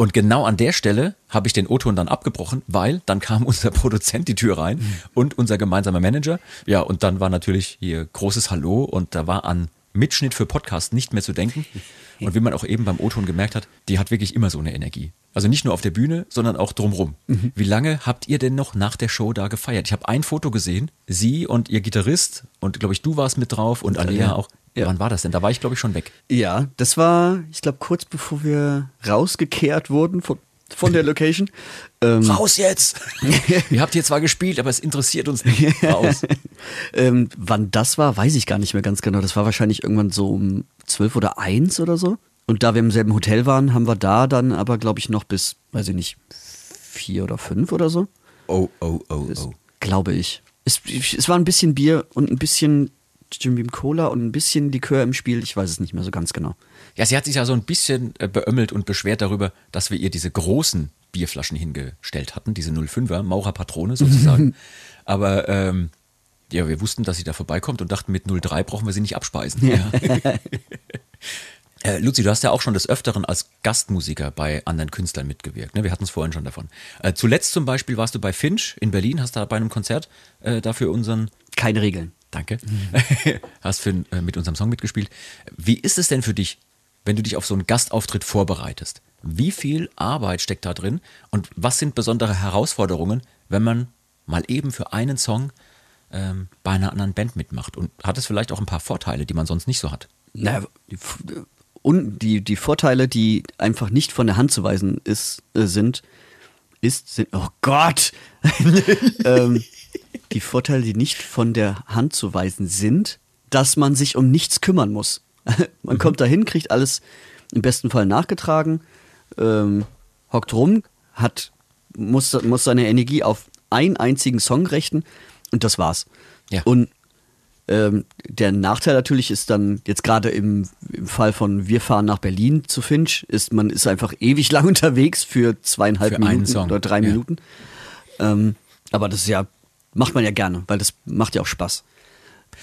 Und genau an der Stelle habe ich den O-Ton dann abgebrochen, weil dann kam unser Produzent die Tür rein und unser gemeinsamer Manager. Ja, und dann war natürlich hier großes Hallo und da war an Mitschnitt für Podcast nicht mehr zu denken. Und wie man auch eben beim O-Ton gemerkt hat, die hat wirklich immer so eine Energie. Also nicht nur auf der Bühne, sondern auch drumrum. Wie lange habt ihr denn noch nach der Show da gefeiert? Ich habe ein Foto gesehen, sie und ihr Gitarrist und glaube ich, du warst mit drauf und Alea ja. auch. Ja. Wann war das denn? Da war ich glaube ich schon weg. Ja, das war, ich glaube, kurz bevor wir rausgekehrt wurden von, von der Location. ähm, Raus jetzt! Ihr habt hier zwar gespielt, aber es interessiert uns nicht. Raus. ähm, wann das war, weiß ich gar nicht mehr ganz genau. Das war wahrscheinlich irgendwann so um zwölf oder eins oder so. Und da wir im selben Hotel waren, haben wir da dann aber, glaube ich, noch bis, weiß ich nicht, vier oder fünf oder so. Oh, oh, oh, oh. Glaube ich. Es, es war ein bisschen Bier und ein bisschen Jim Beam Cola und ein bisschen Likör im Spiel. Ich weiß es nicht mehr so ganz genau. Ja, sie hat sich ja so ein bisschen äh, beömmelt und beschwert darüber, dass wir ihr diese großen Bierflaschen hingestellt hatten, diese 05er, Maurerpatrone sozusagen. Aber ähm, ja, wir wussten, dass sie da vorbeikommt und dachten, mit 03 brauchen wir sie nicht abspeisen. Ja. Äh, Luzi, du hast ja auch schon des Öfteren als Gastmusiker bei anderen Künstlern mitgewirkt. Ne? Wir hatten es vorhin schon davon. Äh, zuletzt zum Beispiel warst du bei Finch in Berlin, hast da bei einem Konzert äh, dafür unseren Keine Regeln. Danke. Hast für, äh, mit unserem Song mitgespielt. Wie ist es denn für dich, wenn du dich auf so einen Gastauftritt vorbereitest? Wie viel Arbeit steckt da drin und was sind besondere Herausforderungen, wenn man mal eben für einen Song ähm, bei einer anderen Band mitmacht? Und hat es vielleicht auch ein paar Vorteile, die man sonst nicht so hat? Na, die, und die, die Vorteile, die einfach nicht von der Hand zu weisen ist, äh, sind, ist, sind, oh Gott! ähm, die Vorteile, die nicht von der Hand zu weisen sind, dass man sich um nichts kümmern muss. man kommt dahin, kriegt alles im besten Fall nachgetragen, ähm, hockt rum, hat, muss, muss seine Energie auf einen einzigen Song richten und das war's. Ja. Und ähm, der Nachteil natürlich ist dann, jetzt gerade im, im Fall von Wir fahren nach Berlin zu Finch, ist, man ist einfach ewig lang unterwegs für zweieinhalb Für Minuten oder drei ja. Minuten. Ähm, aber das ist ja, macht man ja gerne, weil das macht ja auch Spaß.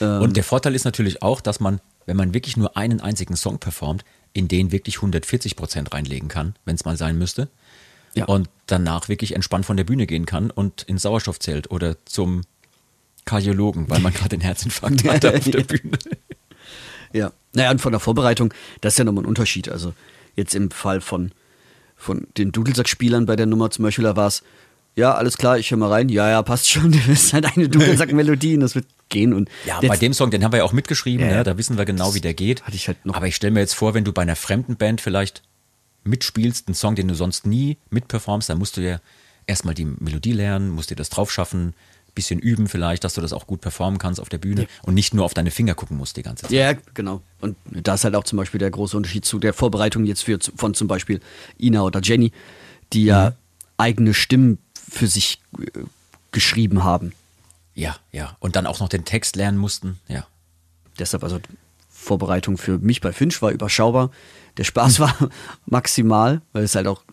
Ähm, Und der Vorteil ist natürlich auch, dass man, wenn man wirklich nur einen einzigen Song performt, in den wirklich 140 Prozent reinlegen kann, wenn es mal sein müsste. Ja. Und danach wirklich entspannt von der Bühne gehen kann und ins Sauerstoffzelt oder zum Kardiologen, weil man gerade einen Herzinfarkt hatte auf der Bühne. Ja. Naja, und von der Vorbereitung, das ist ja nochmal ein Unterschied. Also jetzt im Fall von, von den Dudelsackspielern bei der Nummer zum Beispiel, da war es, ja, alles klar, ich höre mal rein, ja, ja, passt schon, das ist halt eine Dudelsack-Melodie und das wird gehen. Und Ja, bei dem Song, den haben wir ja auch mitgeschrieben, Ja, ja. ne? da wissen wir genau, wie der geht. hatte ich halt noch- Aber ich stelle mir jetzt vor, wenn du bei einer fremden Band vielleicht mitspielst, einen Song, den du sonst nie mitperformst, dann musst du ja erstmal die Melodie lernen, musst dir das drauf schaffen, bisschen üben vielleicht, dass du das auch gut performen kannst auf der Bühne und nicht nur auf deine Finger gucken musst die ganze Zeit. Ja, genau. Und da ist halt auch zum Beispiel der große Unterschied zu der Vorbereitung jetzt für, von zum Beispiel Ina oder Jenny, die ja eigene Stimmen für sich äh, geschrieben haben. Ja, ja. Und dann auch noch den Text lernen mussten, ja. Deshalb also Vorbereitung für mich bei Finch war überschaubar. Der Spaß war maximal, weil es halt auch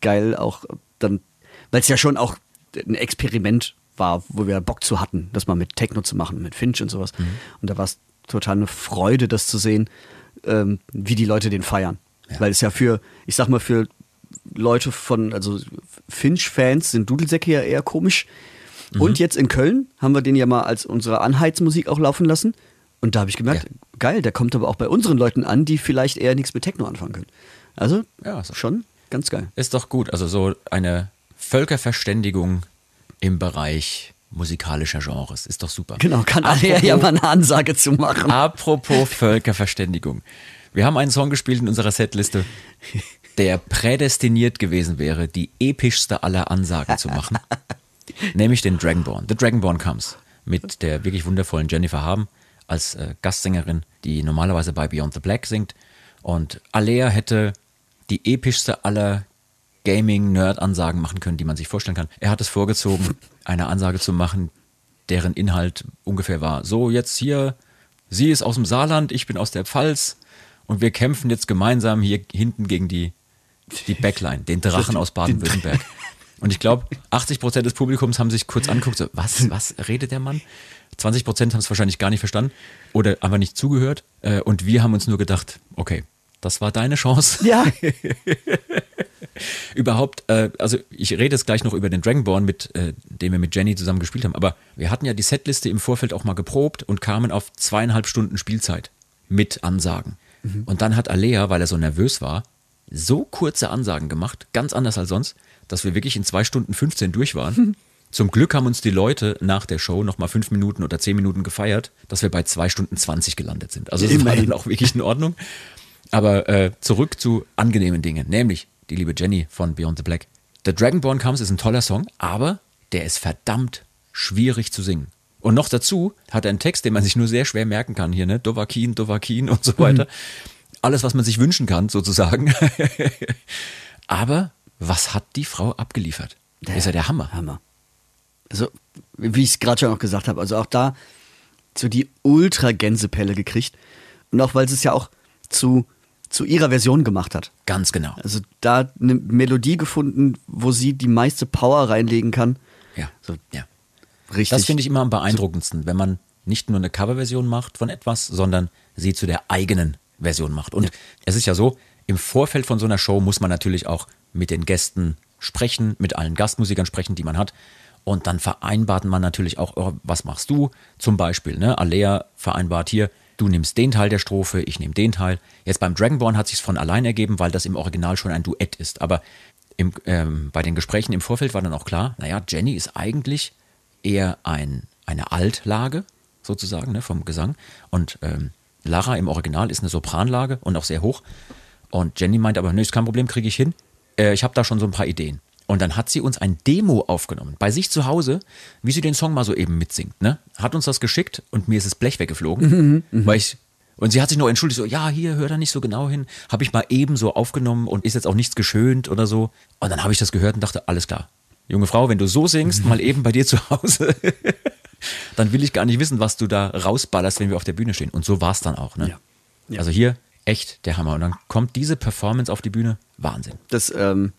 geil auch dann, weil es ja schon auch ein Experiment war, wo wir Bock zu hatten, das mal mit Techno zu machen, mit Finch und sowas. Und da war es total eine Freude, das zu sehen, ähm, wie die Leute den feiern. Weil es ja für, ich sag mal, für Leute von, also Finch-Fans sind Dudelsäcke ja eher komisch. Und jetzt in Köln haben wir den ja mal als unsere Anheizmusik auch laufen lassen. Und da habe ich gemerkt, Ja. geil, der kommt aber auch bei unseren Leuten an, die vielleicht eher nichts mit Techno anfangen können. Also Ja, so. schon ganz geil. Ist doch gut. Also so eine Völkerverständigung im Bereich musikalischer Genres. Ist doch super. Genau, kann Apropos- alle ja mal eine Ansage zu machen. Apropos Völkerverständigung. Wir haben einen Song gespielt in unserer Setliste, der prädestiniert gewesen wäre, die epischste aller Ansagen zu machen. nämlich den Dragonborn. The Dragonborn Comes. Mit der wirklich wundervollen Jennifer Haben als äh, Gastsängerin, die normalerweise bei Beyond the Black singt. Und Alea hätte die epischste aller Gaming-Nerd-Ansagen machen können, die man sich vorstellen kann. Er hat es vorgezogen, eine Ansage zu machen, deren Inhalt ungefähr war. So, jetzt hier, sie ist aus dem Saarland, ich bin aus der Pfalz und wir kämpfen jetzt gemeinsam hier hinten gegen die, die Backline, den Drachen aus Baden-Württemberg. Und ich glaube, 80 Prozent des Publikums haben sich kurz angeguckt, so, was, was redet der Mann? 20 Prozent haben es wahrscheinlich gar nicht verstanden oder einfach nicht zugehört. Äh, Und wir haben uns nur gedacht, okay, das war deine Chance. Ja, Überhaupt, äh, also ich rede jetzt gleich noch über den Dragonborn, mit äh, dem wir mit Jenny zusammen gespielt haben, aber wir hatten ja die Setliste im Vorfeld auch mal geprobt und kamen auf zweieinhalb Stunden Spielzeit mit Ansagen. Und dann hat Alea, weil er so nervös war, so kurze Ansagen gemacht, ganz anders als sonst, dass wir wirklich in zwei Stunden 15 durch waren. Zum Glück haben uns die Leute nach der Show nochmal fünf Minuten oder zehn Minuten gefeiert, dass wir bei zwei Stunden 20 gelandet sind. Also das war dann auch wirklich in Ordnung. Aber äh, zurück zu angenehmen Dingen, nämlich die liebe Jenny von Beyond the Black. The Dragonborn Comes ist ein toller Song, aber der ist verdammt schwierig zu singen. Und noch dazu hat er einen Text, den man sich nur sehr schwer merken kann hier, ne? Dovakin, Dovakin und so weiter. Alles, was man sich wünschen kann, sozusagen. aber was hat die Frau abgeliefert? ist ja der Hammer. Hammer. Also, wie ich es gerade schon auch gesagt habe, also auch da so die Ultra-Gänsepelle gekriegt. Und auch weil sie es ja auch zu, zu ihrer Version gemacht hat. Ganz genau. Also da eine Melodie gefunden, wo sie die meiste Power reinlegen kann. Ja. So ja. richtig. Das finde ich immer am beeindruckendsten, wenn man nicht nur eine Coverversion macht von etwas, sondern sie zu der eigenen Version macht. Und es ist ja so, im Vorfeld von so einer Show muss man natürlich auch mit den Gästen sprechen, mit allen Gastmusikern sprechen, die man hat. Und dann vereinbart man natürlich auch, oh, was machst du? Zum Beispiel, ne? Alea vereinbart hier, du nimmst den Teil der Strophe, ich nehme den Teil. Jetzt beim Dragonborn hat sich von allein ergeben, weil das im Original schon ein Duett ist. Aber im, ähm, bei den Gesprächen im Vorfeld war dann auch klar, naja, Jenny ist eigentlich eher ein, eine Altlage, sozusagen, ne, vom Gesang. Und ähm, Lara im Original ist eine Sopranlage und auch sehr hoch. Und Jenny meint aber, nö, ist kein Problem, kriege ich hin. Äh, ich habe da schon so ein paar Ideen. Und dann hat sie uns ein Demo aufgenommen, bei sich zu Hause, wie sie den Song mal so eben mitsingt. Ne? Hat uns das geschickt und mir ist das Blech weggeflogen, weil ich und sie hat sich noch entschuldigt, so, ja, hier, hör da nicht so genau hin. Habe ich mal eben so aufgenommen und ist jetzt auch nichts geschönt oder so. Und dann habe ich das gehört und dachte, alles klar. Junge Frau, wenn du so singst, mal eben bei dir zu Hause, dann will ich gar nicht wissen, was du da rausballerst, wenn wir auf der Bühne stehen. Und so war es dann auch. Ne? Ja. Ja. Also hier echt der Hammer. Und dann kommt diese Performance auf die Bühne. Wahnsinn. Das, ähm,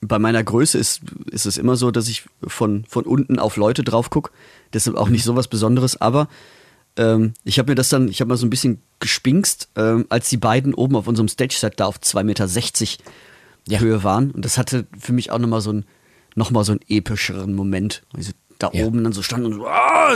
bei meiner Größe ist, ist es immer so, dass ich von, von unten auf Leute drauf gucke. Deshalb auch nicht so was Besonderes. Aber ähm, ich habe mir das dann, ich habe mal so ein bisschen gespinkst, ähm, als die beiden oben auf unserem Stage-Set da auf 2,60 Meter Ja. Höhe waren. Und das hatte für mich auch nochmal so, ein, noch mal so einen epischeren Moment. Weil sie da Ja. oben dann so standen und so, ah,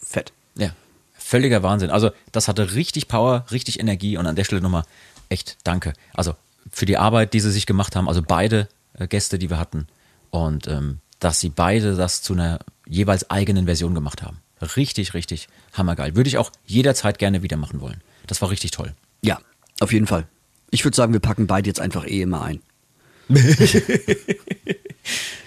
fett. Ja, völliger Wahnsinn. Also das hatte richtig Power, richtig Energie und an der Stelle nochmal echt danke. Also für die Arbeit, die sie sich gemacht haben, also beide äh, Gäste, die wir hatten und ähm, dass sie beide das zu einer jeweils eigenen Version gemacht haben. Richtig, richtig hammergeil. Würde ich auch jederzeit gerne wieder machen wollen. Das war richtig toll. Ja, auf jeden Fall. Ich würde sagen, wir packen beide jetzt einfach eh immer ein. Finde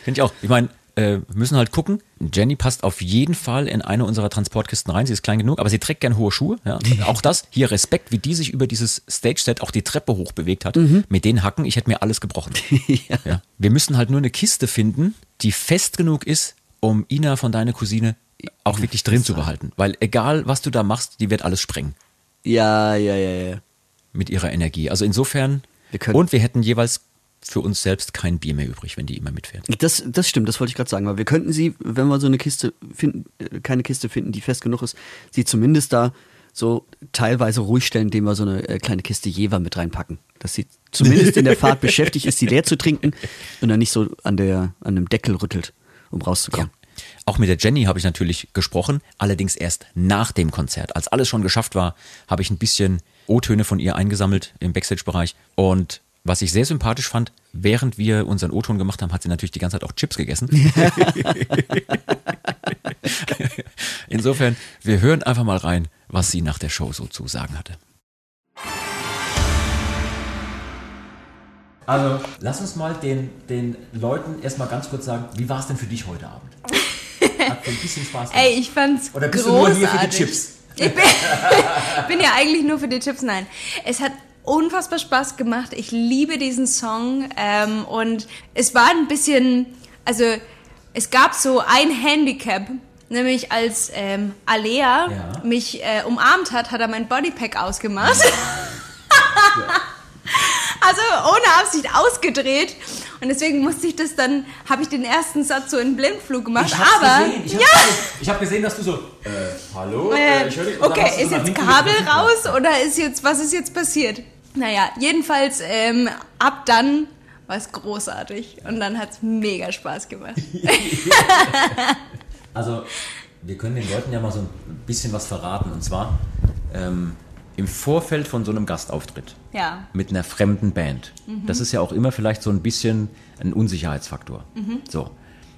ich auch. Ich meine, äh, wir müssen halt gucken. Jenny passt auf jeden Fall in eine unserer Transportkisten rein. Sie ist klein genug, aber sie trägt gern hohe Schuhe. Ja. Auch das, hier Respekt, wie die sich über dieses Stage-Set auch die Treppe hoch bewegt hat. Mit den Hacken, ich hätte mir alles gebrochen. ja. Wir müssen halt nur eine Kiste finden, die fest genug ist, um Ina von deiner Cousine auch wirklich drin zu behalten. Weil egal, was du da machst, die wird alles sprengen Ja, ja, ja, ja. mit ihrer Energie. Also insofern, Wir und wir hätten jeweils für uns selbst kein Bier mehr übrig, wenn die immer mitfährt. Das, das stimmt, das wollte ich gerade sagen. Weil wir könnten sie, wenn wir so eine Kiste finden, äh, keine Kiste finden, die fest genug ist, sie zumindest da so teilweise ruhig stellen, indem wir so eine äh, kleine Kiste Jever mit reinpacken. Dass sie zumindest in der Fahrt beschäftigt ist, die leer zu trinken und dann nicht so an, der, an dem Deckel rüttelt, um rauszukommen. Auch mit der Jenny habe ich natürlich gesprochen, allerdings erst nach dem Konzert. Als alles schon geschafft war, habe ich ein bisschen O-Töne von ihr eingesammelt im Backstage-Bereich. Und was ich sehr sympathisch fand, während wir unseren O-Ton gemacht haben, hat sie natürlich die ganze Zeit auch Chips gegessen. Insofern, wir hören einfach mal rein, was sie nach der Show so zu sagen hatte. Also, lass uns mal den, den Leuten erstmal ganz kurz sagen, wie war es denn für dich heute Abend? Hat dir ein bisschen Spaß gemacht? Ey, ich fand's Oder bist du großartig. nur hier für die Chips? Ich bin, bin ja eigentlich nur für die Chips. Nein, es hat unfassbar Spaß gemacht. Ich liebe diesen Song ähm, und es war ein bisschen, also es gab so ein Handicap. Nämlich als ähm, Alea Ja. mich äh, umarmt hat, hat er mein Bodypack ausgemacht. also ohne Absicht ausgedreht. Und deswegen musste ich das dann, habe ich den ersten Satz so in Blindflug gemacht. Aber Ich ja, habe ich hab gesehen, dass du so, äh, hallo? äh, ich höre dich. Okay, ist jetzt Kabel raus oder ist jetzt, was ist jetzt passiert? Naja, jedenfalls ähm, ab dann war es großartig und dann hat es mega Spaß gemacht. Also, wir können den Leuten ja mal so ein bisschen was verraten. Und zwar ähm, im Vorfeld von so einem Gastauftritt Ja. mit einer fremden Band. Das ist ja auch immer vielleicht so ein bisschen ein Unsicherheitsfaktor. So.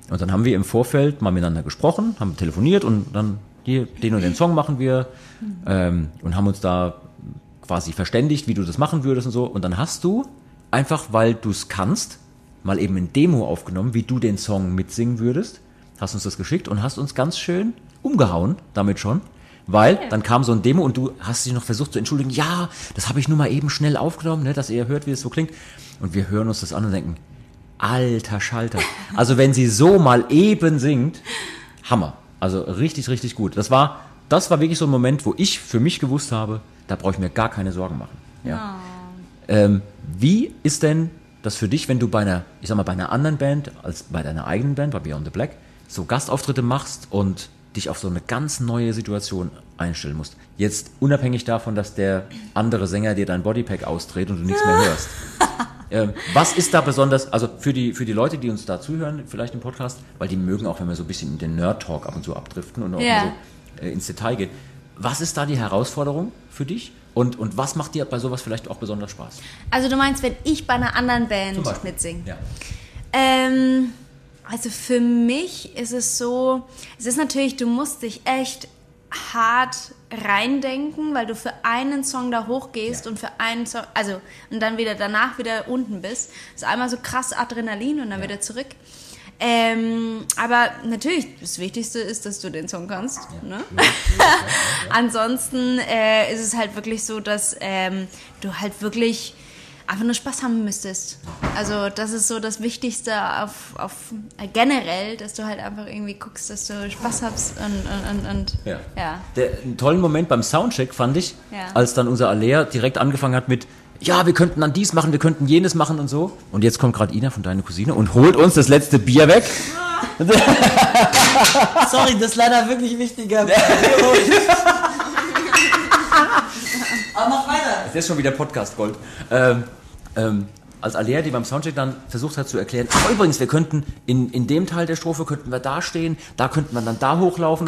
Und dann haben wir im Vorfeld mal miteinander gesprochen, haben telefoniert und dann hier, den und den Song machen wir ähm, und haben uns da quasi verständigt, wie du das machen würdest und so. Und dann hast du, einfach weil du es kannst, mal eben ein Demo aufgenommen, wie du den Song mitsingen würdest, hast uns das geschickt und hast uns ganz schön umgehauen damit schon. Weil dann kam so ein Demo und du hast dich noch versucht zu entschuldigen, ja, das habe ich nur mal eben schnell aufgenommen, ne, dass ihr hört, wie es so klingt. Und wir hören uns das an und denken, alter Schalter. Also wenn sie so mal eben singt, Hammer. Also richtig, richtig gut. Das war, das war wirklich so ein Moment, wo ich für mich gewusst habe, da brauche ich mir gar keine Sorgen machen. Ja. Ähm, wie ist denn das für dich, wenn du bei einer, ich sag mal, bei einer anderen Band als bei deiner eigenen Band, bei Beyond the Black, so Gastauftritte machst und dich auf so eine ganz neue Situation einstellen musst? Jetzt unabhängig davon, dass der andere Sänger dir dein Bodypack ausdreht und du nichts mehr hörst. Ähm, was ist da besonders, also für die, für die Leute, die uns da zuhören, vielleicht im Podcast, weil die mögen auch, wenn wir so ein bisschen in den Nerd-Talk ab und zu abdriften und auch mal so ins Detail gehen. Was ist da die Herausforderung für dich? Und, und was macht dir bei sowas vielleicht auch besonders Spaß? Also du meinst, wenn ich bei einer anderen Band mitsinge? Ja. Ähm, also für mich ist es so, es ist natürlich, du musst dich echt hart reindenken, weil du für einen Song da hochgehst und für einen Song, also und dann wieder danach wieder unten bist. Das ist einmal so krass Adrenalin und dann wieder zurück. Ähm, aber natürlich, das Wichtigste ist, dass du den Song kannst. Ne? Ansonsten äh, ist es halt wirklich so, dass ähm, du halt wirklich einfach nur Spaß haben müsstest. Also das ist so das Wichtigste auf, auf äh, generell, dass du halt einfach irgendwie guckst, dass du Spaß hast und, und, und, und Ja. ja. Der, einen tollen Moment beim Soundcheck fand ich, Ja. als dann unser Alea direkt angefangen hat mit, ja, wir könnten dann dies machen, wir könnten jenes machen und so. Und jetzt kommt gerade Ina von deiner Cousine und holt uns das letzte Bier weg. Sorry, das ist leider wirklich wichtiger. Aber mach weiter. Das ist schon wieder Podcast Gold. Ähm, ähm, als Alea, die beim Soundcheck dann versucht hat zu erklären, oh, übrigens, wir könnten in, in dem Teil der Strophe könnten wir da stehen, da könnten wir dann da hochlaufen.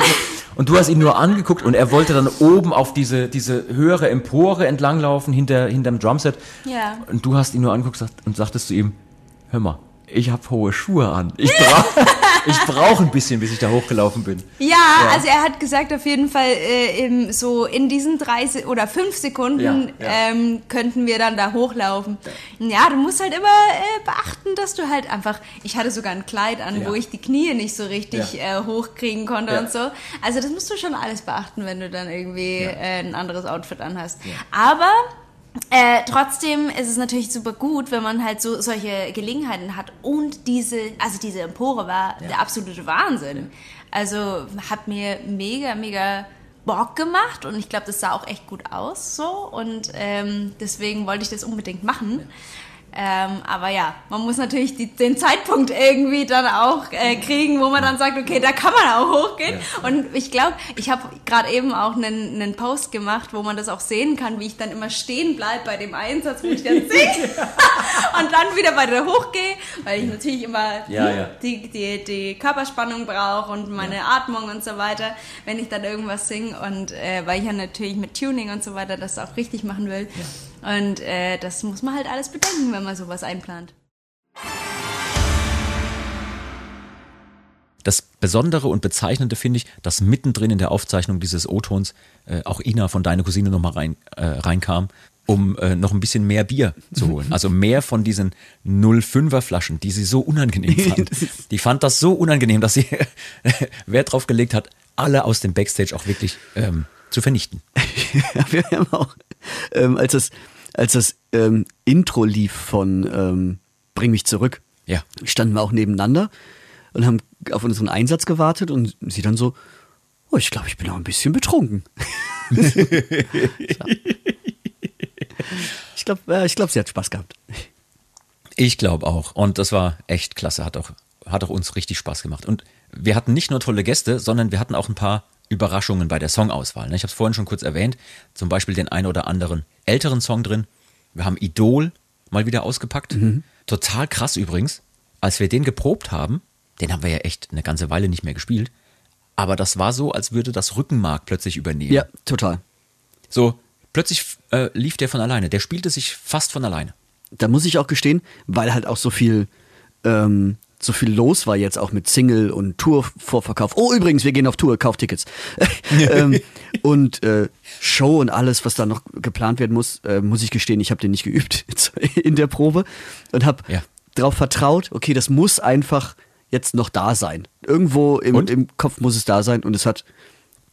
Und, du hast ihn nur angeguckt und er wollte dann oben auf diese, diese höhere Empore entlanglaufen hinter, hinterm Drumset. Ja. Und du hast ihn nur angeguckt und sagtest zu ihm, hör mal, ich habe hohe Schuhe an. Ich brauche ich brauch ein bisschen, bis ich da hochgelaufen bin. Ja, also er hat gesagt, auf jeden Fall äh, im, so in diesen drei Se oder fünf Sekunden Ja, ja. Ähm, könnten wir dann da hochlaufen. Ja, du musst halt immer äh, beachten, dass du halt einfach. Ich hatte sogar ein Kleid an, Ja. wo ich die Knie nicht so richtig Ja. äh, hochkriegen konnte Ja. und so. Also das musst du schon alles beachten, wenn du dann irgendwie äh, ein anderes Outfit anhast. Aber äh, trotzdem ist es natürlich super gut, wenn man halt so solche Gelegenheiten hat. Und diese, also diese Empore war der absolute Wahnsinn. Also hat mir mega, mega Bock gemacht und ich glaube, das sah auch echt gut aus so. Und ähm, deswegen wollte ich das unbedingt machen. Ähm, aber ja, man muss natürlich die, den Zeitpunkt irgendwie dann auch äh, kriegen, wo man dann sagt, okay, da kann man auch hochgehen. Und ich glaube, ich habe gerade eben auch einen, einen Post gemacht, wo man das auch sehen kann, wie ich dann immer stehen bleibe bei dem Einsatz, wo ich dann singe und dann wieder weiter hochgehe, weil ich natürlich immer Ja, hm, ja. Die, die, die Körperspannung brauche und meine Atmung und so weiter, wenn ich dann irgendwas singe. Und äh, weil ich ja natürlich mit Tuning und so weiter das auch richtig machen will. Und äh, das muss man halt alles bedenken, wenn man sowas einplant. Das Besondere und Bezeichnende finde ich, dass mittendrin in der Aufzeichnung dieses O-Tons äh, auch Ina von deiner Cousine nochmal rein, äh, reinkam, um äh, noch ein bisschen mehr Bier zu holen. Also mehr von diesen 05er Flaschen, die sie so unangenehm fand. Die fand das so unangenehm, dass sie Wert drauf gelegt hat, alle aus dem Backstage auch wirklich ähm, zu vernichten. Ja, wir haben auch, ähm, als das, als das ähm, Intro lief von ähm, Bring mich zurück, Ja. standen wir auch nebeneinander und haben auf unseren Einsatz gewartet und sie dann so, oh, ich glaube, ich bin auch ein bisschen betrunken. ich glaube, äh, ich glaub, sie hat Spaß gehabt. Ich glaube auch. Und das war echt klasse. Hat auch, hat auch uns richtig Spaß gemacht. Und wir hatten nicht nur tolle Gäste, sondern wir hatten auch ein paar Überraschungen bei der Songauswahl. ne? Ich habe es vorhin schon kurz erwähnt. Zum Beispiel den einen oder anderen älteren Song drin. Wir haben Idol mal wieder ausgepackt. Total krass übrigens. Als wir den geprobt haben, den haben wir ja echt eine ganze Weile nicht mehr gespielt. Aber das war so, als würde das Rückenmark plötzlich übernehmen. Ja, total. So, plötzlich äh, lief der von alleine. Der spielte sich fast von alleine. Da muss ich auch gestehen, weil halt auch so viel, ähm, so viel los war jetzt auch mit Single und Tour-Vorverkauf. Oh, übrigens, wir gehen auf Tour, kauft Tickets. ähm, und äh, Show und alles, was da noch geplant werden muss, äh, muss ich gestehen, ich habe den nicht geübt in der Probe und habe Ja. darauf vertraut, okay, das muss einfach jetzt noch da sein. Irgendwo im, im Kopf muss es da sein und es hat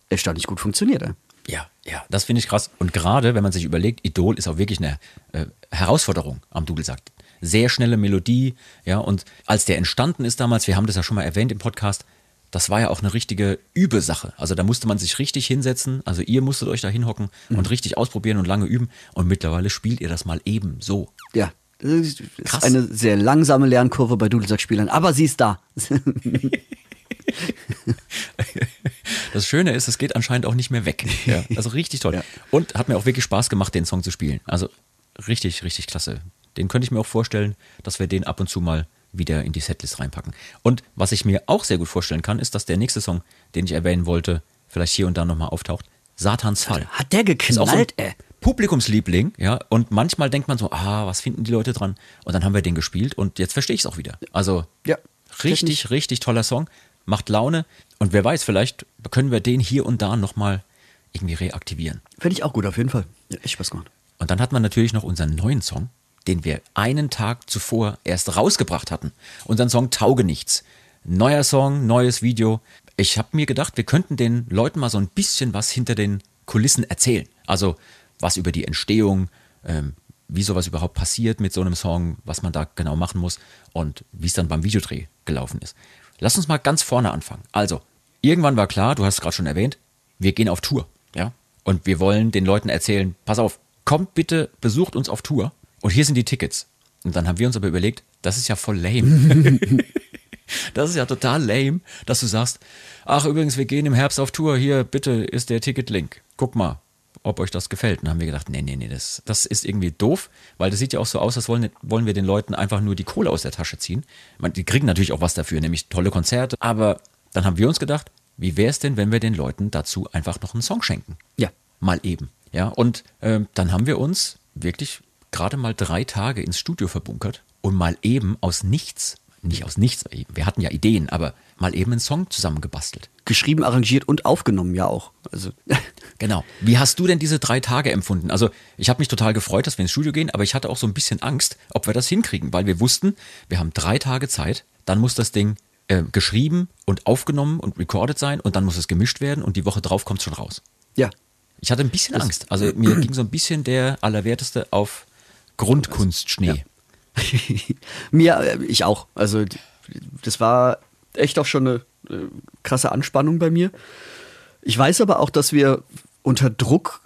erstaunlich gut funktioniert. Ey. Ja, ja, das finde ich krass. Und gerade, wenn man sich überlegt, Idol ist auch wirklich eine äh, Herausforderung am Dudelsack. Sehr schnelle Melodie, ja, und als der entstanden ist damals, wir haben das ja schon mal erwähnt im Podcast, das war ja auch eine richtige Übesache. Also da musste man sich richtig hinsetzen, also ihr musstet euch da hinhocken und richtig ausprobieren und lange üben. Und mittlerweile spielt ihr das mal eben so. Ja, das ist Krass. eine sehr langsame Lernkurve bei Dudelsackspielern, aber sie ist da. Das Schöne ist, es geht anscheinend auch nicht mehr weg. Ja, also richtig toll. Ja. Und hat mir auch wirklich Spaß gemacht, den Song zu spielen. Also richtig, richtig klasse. Den könnte ich mir auch vorstellen, dass wir den ab und zu mal wieder in die Setlist reinpacken. Und was ich mir auch sehr gut vorstellen kann, ist, dass der nächste Song, den ich erwähnen wollte, vielleicht hier und da nochmal auftaucht. Satans Fall. Hat der so geknallt, ey. Publikumsliebling, ja. Und manchmal denkt man so, ah, was finden die Leute dran? Und dann haben wir den gespielt und jetzt verstehe ich es auch wieder. Also Ja. richtig, richtig toller Song. macht Laune und wer weiß, vielleicht können wir den hier und da nochmal irgendwie reaktivieren. Fände ich auch gut, auf jeden Fall. Ja, echt Spaß gemacht. Und dann hat man natürlich noch unseren neuen Song, den wir einen Tag zuvor erst rausgebracht hatten. Unseren Song Tauge nichts. Neuer Song, neues Video. Ich habe mir gedacht, wir könnten den Leuten mal so ein bisschen was hinter den Kulissen erzählen. Also was über die Entstehung, ähm, wie sowas überhaupt passiert mit so einem Song, was man da genau machen muss und wie es dann beim Videodreh gelaufen ist. Lass uns mal ganz vorne anfangen. Also, irgendwann war klar, du hast es gerade schon erwähnt, wir gehen auf Tour, ja? Und wir wollen den Leuten erzählen, pass auf, kommt bitte, besucht uns auf Tour und hier sind die Tickets. Und dann haben wir uns aber überlegt, das ist ja voll lame. das ist ja total lame, dass du sagst, ach übrigens, wir gehen im Herbst auf Tour, hier bitte ist der Ticketlink. Guck mal, ob euch das gefällt. Und dann haben wir gedacht, nee, nee, nee, das, das ist irgendwie doof, weil das sieht ja auch so aus, als wollen, wollen wir den Leuten einfach nur die Kohle aus der Tasche ziehen. Meine, die kriegen natürlich auch was dafür, nämlich tolle Konzerte. Aber dann haben wir uns gedacht, wie wäre es denn, wenn wir den Leuten dazu einfach noch einen Song schenken? Ja. Mal eben. Ja, und ähm, dann haben wir uns wirklich gerade mal drei Tage ins Studio verbunkert und mal eben aus nichts, nicht aus nichts, wir hatten ja Ideen, aber mal eben einen Song zusammengebastelt. Geschrieben, arrangiert und aufgenommen, ja auch. Also. Genau. Wie hast du denn diese drei Tage empfunden? Also ich habe mich total gefreut, dass wir ins Studio gehen, aber ich hatte auch so ein bisschen Angst, ob wir das hinkriegen, weil wir wussten, wir haben drei Tage Zeit, dann muss das Ding äh, geschrieben und aufgenommen und recorded sein und dann muss es gemischt werden und die Woche drauf kommt es schon raus. Ja. Ich hatte ein bisschen das Angst. Also mir ging so ein bisschen der Allerwerteste auf Grundkunstschnee. Ja. mir, äh, ich auch. Also das war echt auch schon eine äh, krasse Anspannung bei mir. Ich weiß aber auch, dass wir unter Druck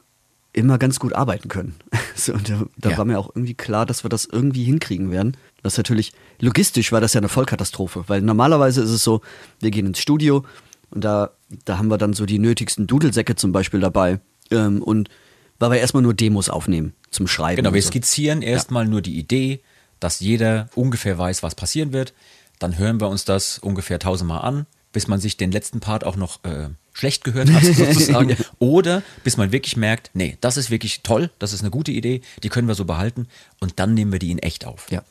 immer ganz gut arbeiten können. so, und da, da ja. war mir auch irgendwie klar, dass wir das irgendwie hinkriegen werden. Das natürlich, logistisch war das ja eine Vollkatastrophe, weil normalerweise ist es so, wir gehen ins Studio und da, da haben wir dann so die nötigsten Dudelsäcke zum Beispiel dabei ähm, und weil wir erstmal nur Demos aufnehmen zum Schreiben. Genau, wir so. skizzieren erstmal ja. nur die Idee, dass jeder ungefähr weiß, was passieren wird. Dann hören wir uns das ungefähr tausendmal an, bis man sich den letzten Part auch noch äh, schlecht gehört hat, sozusagen. Oder bis man wirklich merkt, nee, das ist wirklich toll, das ist eine gute Idee, die können wir so behalten und dann nehmen wir die in echt auf. Ja.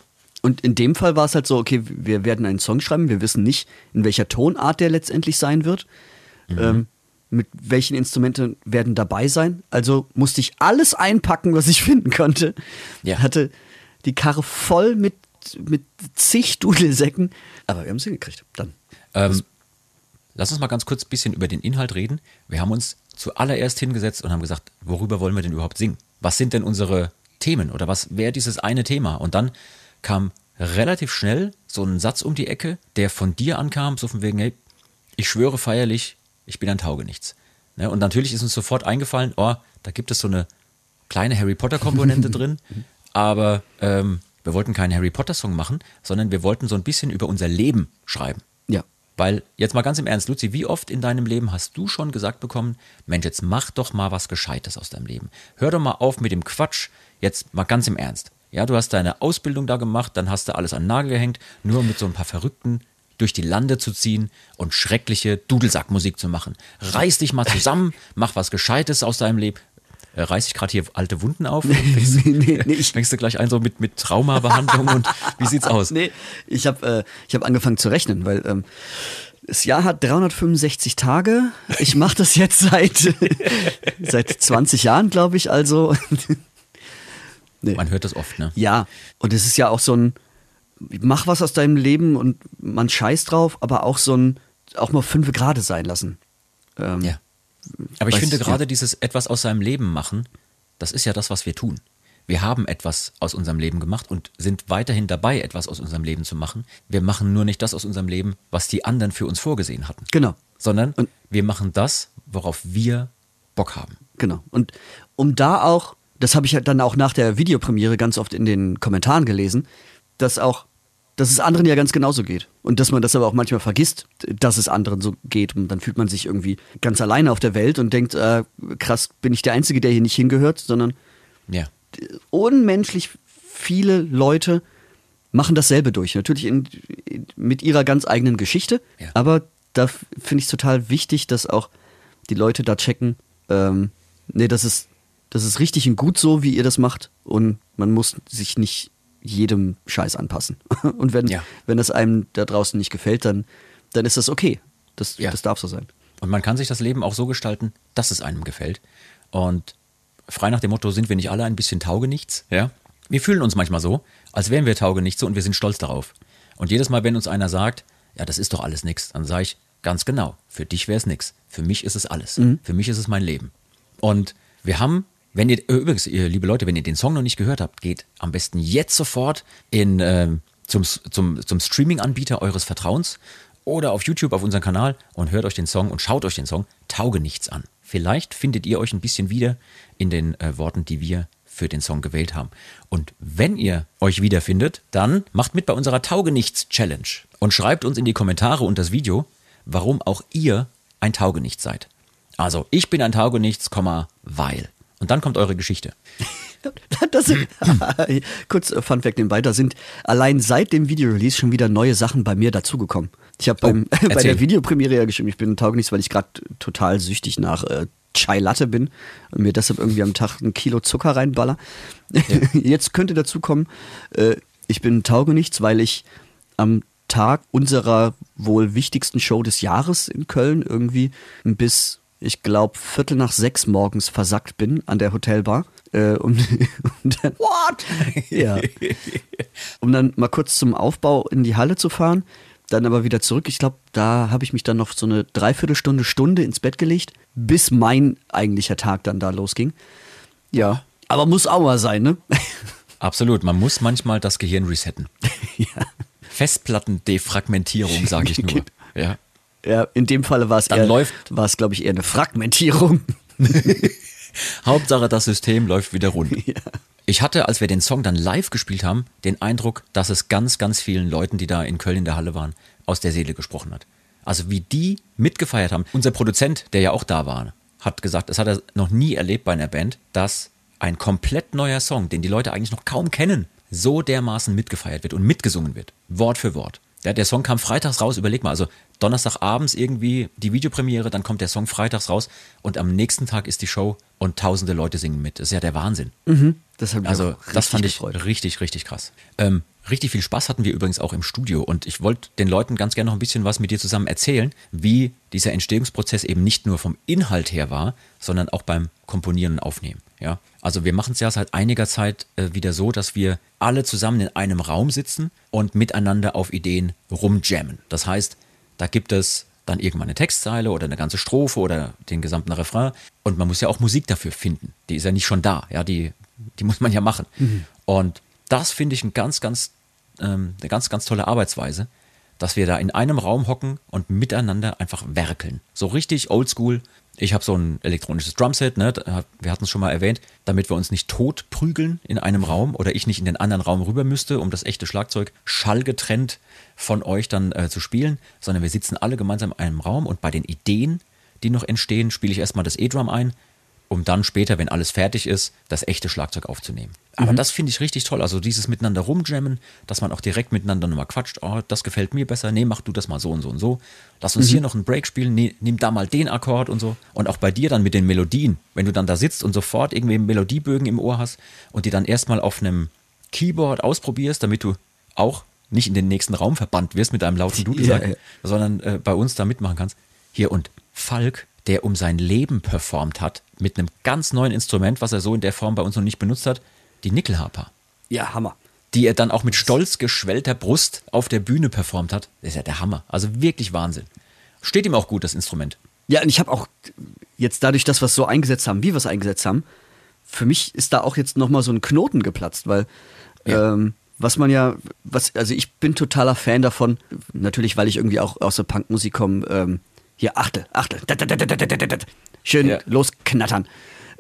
Und in dem Fall war es halt so, okay, wir werden einen Song schreiben, wir wissen nicht, in welcher Tonart der letztendlich sein wird. Mhm. Ähm, mit welchen Instrumenten werden dabei sein. Also musste ich alles einpacken, was ich finden konnte. Ja. Hatte die Karre voll mit, mit zig Dudelsäcken. Aber wir haben es hingekriegt. Dann. Ähm, Lass uns mal ganz kurz ein bisschen über den Inhalt reden. Wir haben uns zuallererst hingesetzt und haben gesagt, worüber wollen wir denn überhaupt singen? Was sind denn unsere Themen oder was wäre dieses eine Thema? Und dann kam relativ schnell so ein Satz um die Ecke, der von dir ankam, so von wegen, hey, ich schwöre feierlich, ich bin ein Taugenichts. Ne? Und natürlich ist uns sofort eingefallen, oh, da gibt es so eine kleine Harry Potter-Komponente drin, aber ähm, wir wollten keinen Harry Potter-Song machen, sondern wir wollten so ein bisschen über unser Leben schreiben. Weil, jetzt mal ganz im Ernst, Luzi, wie oft in deinem Leben hast du schon gesagt bekommen, Mensch, jetzt mach doch mal was Gescheites aus deinem Leben. Hör doch mal auf mit dem Quatsch, jetzt mal ganz im Ernst. Ja, du hast deine Ausbildung da gemacht, dann hast du alles an den Nagel gehängt, nur mit so ein paar Verrückten durch die Lande zu ziehen und schreckliche Dudelsackmusik zu machen. Reiß dich mal zusammen, mach was Gescheites aus deinem Leben. Äh, reiß ich gerade hier alte Wunden auf? Fängst, nee, nee, fängst du gleich ein so mit, mit Traumabehandlung und wie sieht's aus? Nee, ich habe äh, hab angefangen zu rechnen, weil ähm, das Jahr hat 365 Tage. Ich mache das jetzt seit, seit 20 Jahren, glaube ich, also. nee. Man hört das oft, ne? Ja, und es ist ja auch so ein, mach was aus deinem Leben und man scheißt drauf, aber auch so ein, auch mal fünf Grade sein lassen. Ähm, ja. Aber ich finde gerade ja. dieses etwas aus seinem Leben machen, das ist ja das, was wir tun. Wir haben etwas aus unserem Leben gemacht und sind weiterhin dabei, etwas aus unserem Leben zu machen. Wir machen nur nicht das aus unserem Leben, was die anderen für uns vorgesehen hatten. Genau. Sondern und wir machen das, worauf wir Bock haben. Genau. Und um da auch, das habe ich ja dann auch nach der Videopremiere ganz oft in den Kommentaren gelesen, dass auch dass es anderen ja ganz genauso geht. Und dass man das aber auch manchmal vergisst, dass es anderen so geht. Und dann fühlt man sich irgendwie ganz alleine auf der Welt und denkt, äh, krass, bin ich der Einzige, der hier nicht hingehört, sondern ja. unmenschlich viele Leute machen dasselbe durch. Natürlich in, in, mit ihrer ganz eigenen Geschichte. Ja. Aber da finde ich es total wichtig, dass auch die Leute da checken, ähm, nee, das ist, das ist richtig und gut so, wie ihr das macht. Und man muss sich nicht jedem Scheiß anpassen. Und wenn, ja. wenn es einem da draußen nicht gefällt, dann, dann ist das okay. Das, Ja. das darf so sein. Und man kann sich das Leben auch so gestalten, dass es einem gefällt. Und frei nach dem Motto, sind wir nicht alle ein bisschen Taugenichts? Ja. Wir fühlen uns manchmal so, als wären wir Taugenichtse und wir sind stolz darauf. Und jedes Mal, wenn uns einer sagt, ja, das ist doch alles nix, dann sage ich, ganz genau, für dich wäre es nix. Für mich ist es alles. Für mich ist es mein Leben. Und wir haben, wenn ihr, äh, übrigens, liebe Leute, wenn ihr den Song noch nicht gehört habt, geht am besten jetzt sofort in, ähm, zum, zum, zum Streaming-Anbieter eures Vertrauens oder auf YouTube auf unseren Kanal und hört euch den Song und schaut euch den Song Tauge nichts an. Vielleicht findet ihr euch ein bisschen wieder in den äh, Worten, die wir für den Song gewählt haben. Und wenn ihr euch wiederfindet, dann macht mit bei unserer Taugenichts-Challenge und schreibt uns in die Kommentare und das Video, warum auch ihr ein Taugenichts seid. Also, ich bin ein Taugenichts, weil. Und dann kommt eure Geschichte. Das kurz äh, Fun Fact nebenbei, da sind allein seit dem Video-Release schon wieder neue Sachen bei mir dazugekommen. Ich habe beim bei der Videopremiere ja geschrieben, ich bin taugenichts, weil ich gerade total süchtig nach äh, Chai Latte bin und mir deshalb irgendwie am Tag ein Kilo Zucker reinballer. Jetzt könnte dazu kommen, äh, ich bin taugenichts, weil ich am Tag unserer wohl wichtigsten Show des Jahres in Köln irgendwie bis, ich glaube, Viertel nach sechs morgens versackt bin an der Hotelbar. Äh, um, um dann, What? Ja. Um dann mal kurz zum Aufbau in die Halle zu fahren, dann aber wieder zurück. Ich glaube, da habe ich mich dann noch so eine Dreiviertelstunde, Stunde ins Bett gelegt, bis mein eigentlicher Tag dann da losging. Ja. Aber muss auch mal sein, ne? Absolut, man muss manchmal das Gehirn resetten. ja. Festplattendefragmentierung, sage ich nur. ja. Ja, in dem Falle war es Dann eher, läuft- war es, glaube ich, eher eine Fragmentierung. Hauptsache, das System läuft wieder rund. Ich hatte, als wir den Song dann live gespielt haben, den Eindruck, dass es ganz, ganz vielen Leuten, die da in Köln in der Halle waren, aus der Seele gesprochen hat. Also wie die mitgefeiert haben. Unser Produzent, der ja auch da war, hat gesagt, es hat er noch nie erlebt bei einer Band, dass ein komplett neuer Song, den die Leute eigentlich noch kaum kennen, so dermaßen mitgefeiert wird und mitgesungen wird. Wort für Wort. Der, der Song kam freitags raus, überleg mal, also Donnerstagabends irgendwie die Videopremiere, dann kommt der Song freitags raus und am nächsten Tag ist die Show und tausende Leute singen mit. Das ist ja der Wahnsinn. Das hat mich Also das fand ich gefreut. richtig, richtig krass. Ähm, richtig viel Spaß hatten wir übrigens auch im Studio und ich wollte den Leuten ganz gerne noch ein bisschen was mit dir zusammen erzählen, wie dieser Entstehungsprozess eben nicht nur vom Inhalt her war, sondern auch beim Komponieren und Aufnehmen. Ja? Also wir machen es ja seit einiger Zeit äh, wieder so, dass wir alle zusammen in einem Raum sitzen und miteinander auf Ideen rumjammen. Das heißt, da gibt es dann irgendwann eine Textzeile oder eine ganze Strophe oder den gesamten Refrain. Und man muss ja auch Musik dafür finden. Die ist ja nicht schon da. Ja, die, die muss man ja machen. Und das finde ich ein ganz, ganz, ähm, eine ganz, ganz tolle Arbeitsweise, dass wir da in einem Raum hocken und miteinander einfach werkeln. So richtig oldschool. Ich habe so ein elektronisches Drumset, ne? wir hatten es schon mal erwähnt, damit wir uns nicht tot prügeln in einem Raum oder ich nicht in den anderen Raum rüber müsste, um das echte Schlagzeug schallgetrennt von euch dann äh, zu spielen, sondern wir sitzen alle gemeinsam in einem Raum und bei den Ideen, die noch entstehen, spiele ich erstmal das E-Drum ein, um dann später, wenn alles fertig ist, das echte Schlagzeug aufzunehmen. Aber das finde ich richtig toll. Also dieses miteinander rumjammen, dass man auch direkt miteinander nochmal quatscht. Oh, das gefällt mir besser. Nee, mach du das mal so und so und so. Lass uns hier noch einen Break spielen. Nee, nimm da mal den Akkord und so. Und auch bei dir dann mit den Melodien. Wenn du dann da sitzt und sofort irgendwie Melodiebögen im Ohr hast und die dann erstmal auf einem Keyboard ausprobierst, damit du auch nicht in den nächsten Raum verbannt wirst mit einem lauten Dudelsack, Ja, ja. sondern äh, bei uns da mitmachen kannst. Hier und Falk, der um sein Leben performt hat, mit einem ganz neuen Instrument, was er so in der Form bei uns noch nicht benutzt hat, die Nickelharper, Ja, Hammer. die er dann auch mit stolz geschwellter Brust auf der Bühne performt hat. Das ist ja der Hammer. Also wirklich Wahnsinn. Steht ihm auch gut, das Instrument. Ja, und ich habe auch jetzt dadurch, dass wir es so eingesetzt haben, wie wir es eingesetzt haben, für mich ist da auch jetzt nochmal so ein Knoten geplatzt, weil Ja. ähm, was man ja, was, also ich bin totaler Fan davon, natürlich, weil ich irgendwie auch aus der Punkmusik komme, ähm, hier Achtel, Achtel, dat, dat, dat, schön Ja. losknattern.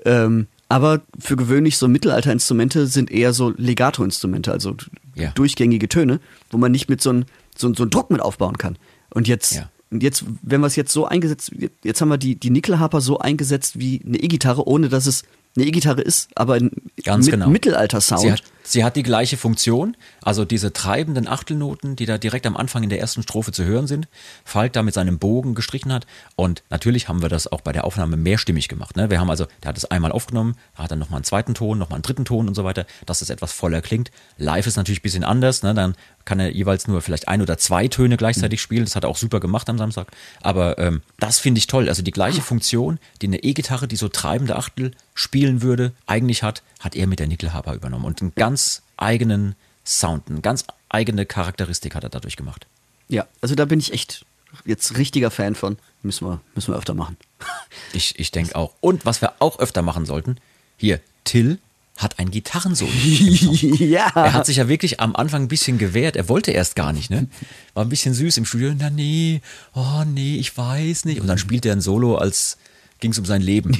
Ähm, aber für gewöhnlich so Mittelalterinstrumente sind eher so Legato-Instrumente, also Ja. durchgängige Töne, wo man nicht mit so einem so, so Druck mit aufbauen kann. Und jetzt Ja. und jetzt, wenn wir es jetzt so eingesetzt, jetzt haben wir die, die Nickelharper so eingesetzt wie eine E-Gitarre, ohne dass es eine E-Gitarre ist, aber ein Ganz mit genau. Mittelalter-Sound. Sie hat, sie hat die gleiche Funktion, also diese treibenden Achtelnoten, die da direkt am Anfang in der ersten Strophe zu hören sind, Falk da mit seinem Bogen gestrichen hat. Und natürlich haben wir das auch bei der Aufnahme mehrstimmig gemacht. Ne? Wir haben also, der hat es einmal aufgenommen, hat dann nochmal einen zweiten Ton, nochmal einen dritten Ton und so weiter, dass es etwas voller klingt. Live ist natürlich ein bisschen anders, ne? dann kann er jeweils nur vielleicht ein oder zwei Töne gleichzeitig spielen. Das hat er auch super gemacht am Samstag. Aber ähm, das finde ich toll. Also die gleiche Funktion, die eine E-Gitarre, die so treibende Achtel spielen würde, eigentlich hat, hat er mit der Nickelharper übernommen. Und einen ganz eigenen Sound, eine ganz eigene Charakteristik hat er dadurch gemacht. Ja, also da bin ich echt jetzt richtiger Fan von. Müssen wir, müssen wir öfter machen. Ich, ich denke auch. Und was wir auch öfter machen sollten, hier, Till hat ein Gitarrensolo. ja. Er hat sich ja wirklich am Anfang ein bisschen gewehrt. Er wollte erst gar nicht, ne? War ein bisschen süß im Studio. Na nee, oh nee, ich weiß nicht. Und dann spielt er ein Solo, als ging es um sein Leben.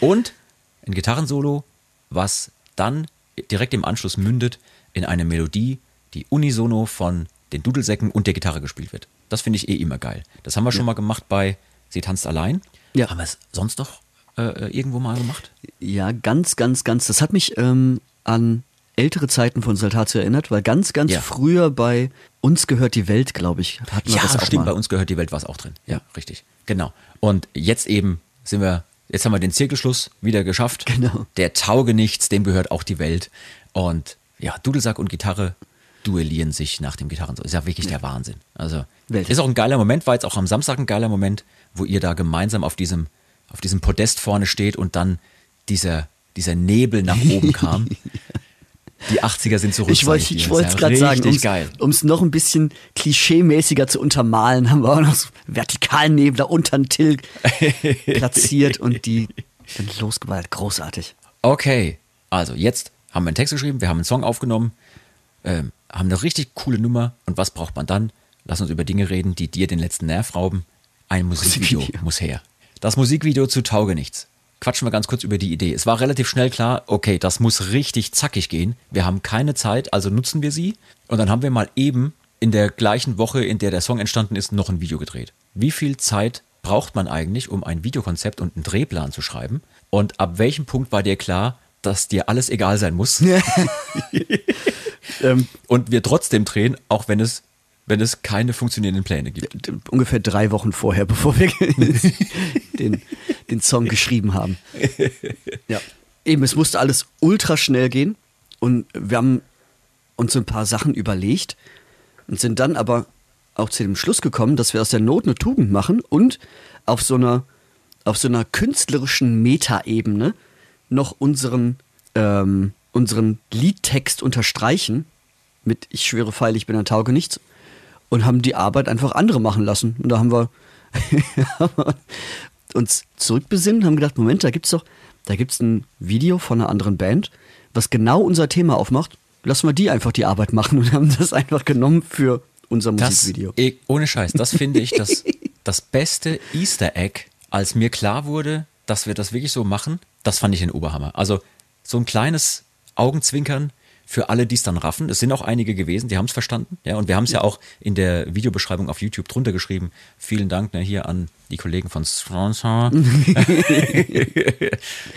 Und ein Gitarrensolo, was dann direkt im Anschluss mündet in eine Melodie, die unisono von den Dudelsäcken und der Gitarre gespielt wird. Das finde ich eh immer geil. Das haben wir schon mal gemacht bei Sie tanzt allein. Ja. Haben wir es sonst doch äh, irgendwo mal gemacht? Ja, ganz, ganz, ganz. Das hat mich ähm, an ältere Zeiten von Saltatio erinnert, weil ganz, ganz Ja. früher bei uns gehört die Welt, glaube ich, hatten wir Ja, das auch stimmt, mal. bei uns gehört die Welt war es auch drin. Ja, richtig. Genau. Und jetzt eben sind wir, jetzt haben wir den Zirkelschluss wieder geschafft. Genau. Der tauge nichts, dem gehört auch die Welt. Und ja, Dudelsack und Gitarre duellieren sich nach dem Gitarrensolo. Ist ja wirklich der Wahnsinn. Also, Welt. ist auch ein geiler Moment, war jetzt auch am Samstag ein geiler Moment, wo ihr da gemeinsam auf diesem, auf diesem Podest vorne steht und dann dieser, dieser Nebel nach oben kam. Die 80er sind zurück. Ich wollte es ja gerade sagen, um es noch ein bisschen klischeemäßiger zu untermalen, haben wir auch noch so vertikalen Nebel da unter den Till platziert und die dann losgeballert. Großartig. Okay, also jetzt haben wir einen Text geschrieben, wir haben einen Song aufgenommen, ähm, haben eine richtig coole Nummer. Und was braucht man dann? Lass uns über Dinge reden, die dir den letzten Nerv rauben. Ein Musikvideo, Musikvideo. muss her. Das Musikvideo zu Tauge nichts. Quatschen wir ganz kurz über die Idee. Es war relativ schnell klar, okay, das muss richtig zackig gehen. Wir haben keine Zeit, also nutzen wir sie. Und dann haben wir mal eben in der gleichen Woche, in der der Song entstanden ist, noch ein Video gedreht. Wie viel Zeit braucht man eigentlich, um ein Videokonzept und einen Drehplan zu schreiben? Und ab welchem Punkt war dir klar, dass dir alles egal sein muss? Ähm, und wir trotzdem drehen, auch wenn es, wenn es keine funktionierenden Pläne gibt. ungefähr drei Wochen vorher, bevor wir den, den Song geschrieben haben. Ja. Eben, es musste alles ultra schnell gehen und wir haben uns ein paar Sachen überlegt und sind dann aber auch zu dem Schluss gekommen, dass wir aus der Not eine Tugend machen und auf so einer, auf so einer künstlerischen Metaebene noch unseren, ähm, unseren Liedtext unterstreichen mit Ich schwöre feil, ich bin ein Tauge nichts und haben die Arbeit einfach andere machen lassen. Und da haben wir uns zurückbesinnen, haben gedacht, Moment, da gibt's doch, da gibt's ein Video von einer anderen Band, was genau unser Thema aufmacht. Lassen wir die einfach die Arbeit machen und haben das einfach genommen für unser Das, Musikvideo. eh, ohne Scheiß, das finde ich das, das beste Easter Egg, als mir klar wurde, dass wir das wirklich so machen. Das fand ich den Oberhammer. Also so ein kleines Augenzwinkern für alle, die es dann raffen. Es sind auch einige gewesen, die haben es verstanden. Ja, und wir haben es ja auch in der Videobeschreibung auf YouTube drunter geschrieben. Vielen Dank ne, hier an die Kollegen von Sponsor, die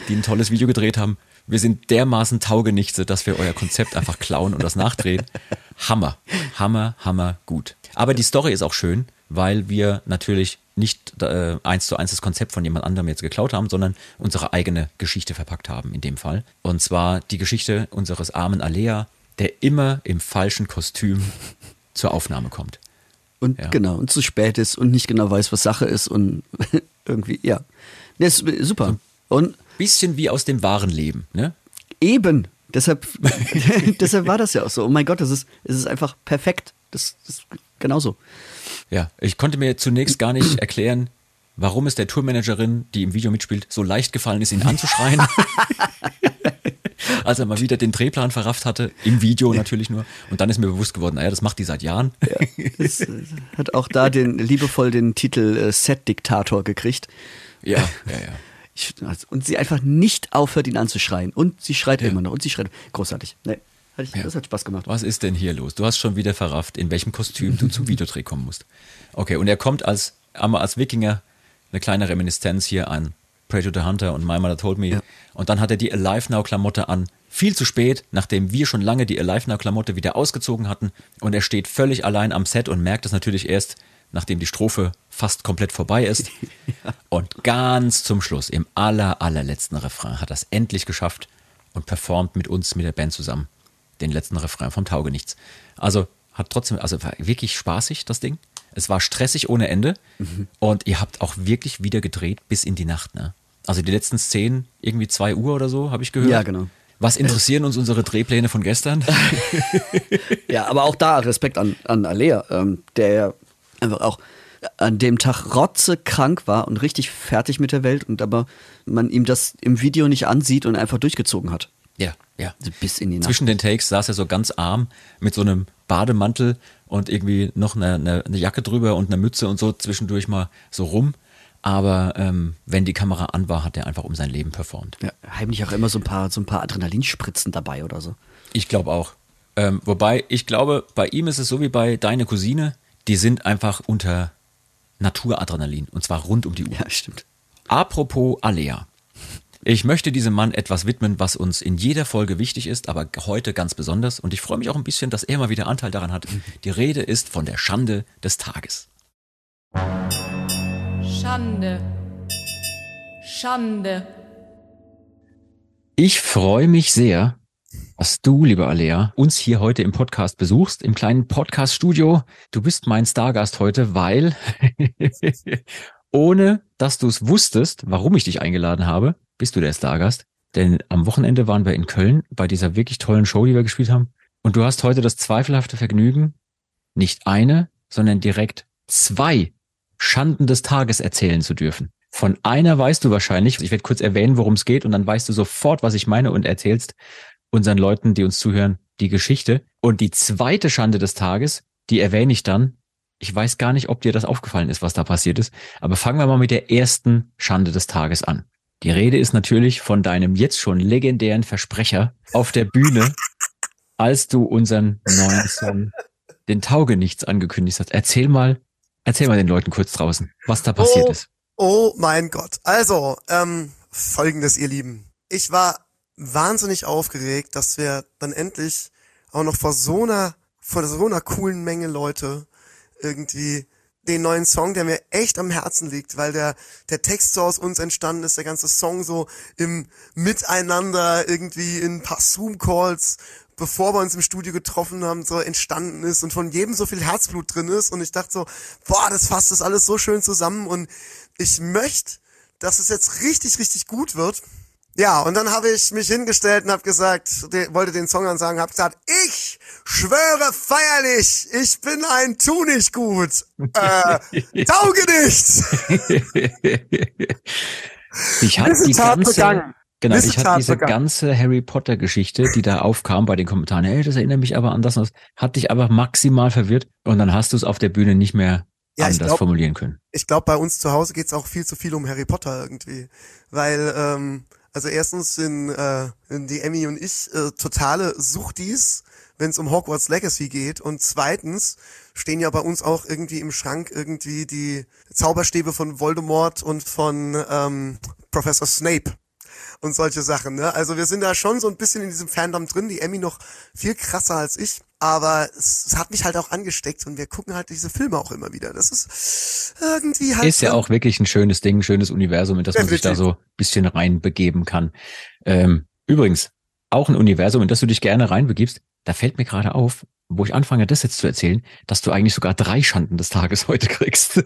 ein tolles Video gedreht haben. Wir sind dermaßen Taugenichte, dass wir euer Konzept einfach klauen und das nachdrehen. Hammer, Hammer, Hammer, gut. Aber die Story ist auch schön, weil wir natürlich nicht äh, eins zu eins das Konzept von jemand anderem jetzt geklaut haben, sondern unsere eigene Geschichte verpackt haben in dem Fall. Und zwar die Geschichte unseres armen Alea, der immer im falschen Kostüm zur Aufnahme kommt. Und Ja. genau, und zu spät ist und nicht genau weiß, was Sache ist und irgendwie, ja. Das ist super. Und Bisschen wie aus dem wahren Leben, ne? eben, deshalb, deshalb war das ja auch so. Oh mein Gott, das ist, es ist einfach perfekt. Das ist genauso. Ja, ich konnte mir zunächst gar nicht erklären, warum es der Tourmanagerin, die im Video mitspielt, so leicht gefallen ist, ihn anzuschreien. Als er mal wieder den Drehplan verrafft hatte, im Video natürlich nur. Und dann ist mir bewusst geworden, naja, das macht die seit Jahren. Das äh, hat auch da den liebevoll den Titel äh, Set-Diktator gekriegt. Ja, ja, ja. Ich, also, und sie einfach nicht aufhört, ihn anzuschreien. Und sie schreit immer noch. Und sie schreit. Großartig. Nee, ich, Ja. Das hat Spaß gemacht. Was ist denn hier los? Du hast schon wieder verrafft, in welchem Kostüm du zum Videodreh kommen musst. Okay, und er kommt als, als Wikinger, eine kleine Reminiszenz hier an Prey to the Hunter und My Mother Told Me. Ja. Und dann hat er die Alive Now Klamotte an. Viel zu spät, nachdem wir schon lange die Alive Now Klamotte wieder ausgezogen hatten. Und er steht völlig allein am Set und merkt es natürlich erst, nachdem die Strophe fast komplett vorbei ist. Und ganz zum Schluss, im aller, allerletzten Refrain, hat er es endlich geschafft und performt mit uns, mit der Band zusammen, den letzten Refrain vom Taugenichts. Also hat trotzdem, also war wirklich spaßig, das Ding. Es war stressig ohne Ende und ihr habt auch wirklich wieder gedreht bis in die Nacht, ne? Also die letzten Szenen, irgendwie zwei Uhr oder so, habe ich gehört. Ja, genau. Was interessieren uns unsere Drehpläne von gestern? Ja, aber auch da Respekt an, an Alea, ähm, der ja einfach auch an dem Tag rotzekrank war und richtig fertig mit der Welt und aber man ihm das im Video nicht ansieht und einfach durchgezogen hat. Ja, ja. Bis in die Nacht. Zwischen den Takes saß er so ganz arm mit so einem Bademantel und irgendwie noch eine, eine, eine Jacke drüber und eine Mütze und so zwischendurch mal so rum. Aber ähm, wenn die Kamera an war, hat er einfach um sein Leben performt. ja, heimlich auch immer so ein paar, so ein paar Adrenalinspritzen dabei oder so. Ich glaube auch. Ähm, wobei, ich glaube, bei ihm ist es so wie bei deine Cousine, die sind einfach unter Naturadrenalin und zwar rund um die Uhr. Ja, stimmt. Apropos Alea. Ich möchte diesem Mann etwas widmen, was uns in jeder Folge wichtig ist, aber heute ganz besonders. Und ich freue mich auch ein bisschen, dass er mal wieder Anteil daran hat. Die Rede ist von der Schande des Tages. Schande. Schande. Ich freue mich sehr, dass du, liebe Alea, uns hier heute im Podcast besuchst, im kleinen Podcast-Studio. Du bist mein Stargast heute, weil ohne dass du es wusstest, warum ich dich eingeladen habe, bist du der Stargast. Denn am Wochenende waren wir in Köln bei dieser wirklich tollen Show, die wir gespielt haben. Und du hast heute das zweifelhafte Vergnügen, nicht eine, sondern direkt zwei Schanden des Tages erzählen zu dürfen. Von einer weißt du wahrscheinlich, ich werde kurz erwähnen, worum es geht, und dann weißt du sofort, was ich meine und erzählst unseren Leuten, die uns zuhören, die Geschichte. Und die zweite Schande des Tages, die erwähne ich dann. Ich weiß gar nicht, ob dir das aufgefallen ist, was da passiert ist. Aber fangen wir mal mit der ersten Schande des Tages an. Die Rede ist natürlich von deinem jetzt schon legendären Versprecher auf der Bühne, als du unseren neuen Song, den Taugenichts, angekündigt hast. Erzähl mal, erzähl mal den Leuten kurz draußen, was da passiert oh, ist. Oh mein Gott. Also, ähm, folgendes, ihr Lieben. Ich war wahnsinnig aufgeregt, dass wir dann endlich auch noch vor so einer, vor so einer coolen Menge Leute irgendwie den neuen Song, der mir echt am Herzen liegt, weil der, der Text so aus uns entstanden ist, der ganze Song so im Miteinander irgendwie in ein paar Zoom-Calls, bevor wir uns im Studio getroffen haben, so entstanden ist und von jedem so viel Herzblut drin ist und ich dachte so, boah, das fasst das alles so schön zusammen und ich möchte, dass es jetzt richtig, richtig gut wird. Ja, und dann habe ich mich hingestellt und habe gesagt, de, wollte den Song ansagen, habe gesagt, ich schwöre feierlich, ich bin ein Tu nicht gut, äh, tauge nichts. Ich hatte die Missetat ganze, begangen. genau, ich Missetat hatte diese begangen. ganze Harry Potter Geschichte, die da aufkam bei den Kommentaren. Hey, das erinnert mich aber an das und das. Hat dich aber maximal verwirrt und dann hast du es auf der Bühne nicht mehr Ja, ich anders glaub- formulieren können. ich glaube, bei uns zu Hause geht's auch viel zu viel um Harry Potter irgendwie. Weil, ähm, also erstens sind, äh, die Emmy und ich äh, totale Suchtis, wenn es um Hogwarts Legacy geht. Und zweitens stehen ja bei uns auch irgendwie im Schrank irgendwie die Zauberstäbe von Voldemort und von ähm, Professor Snape und solche Sachen. Ne? Also wir sind da schon so ein bisschen in diesem Fandom drin. Die Emmy noch viel krasser als ich. Aber es, es hat mich halt auch angesteckt und wir gucken halt diese Filme auch immer wieder. Das ist irgendwie halt. Ist ja auch wirklich ein schönes Ding, ein schönes Universum, in das man sich da so ein bisschen reinbegeben kann. Ähm, übrigens, auch ein Universum, in das du dich gerne reinbegibst, da fällt mir gerade auf, wo ich anfange, das jetzt zu erzählen, dass du eigentlich sogar drei Schanden des Tages heute kriegst.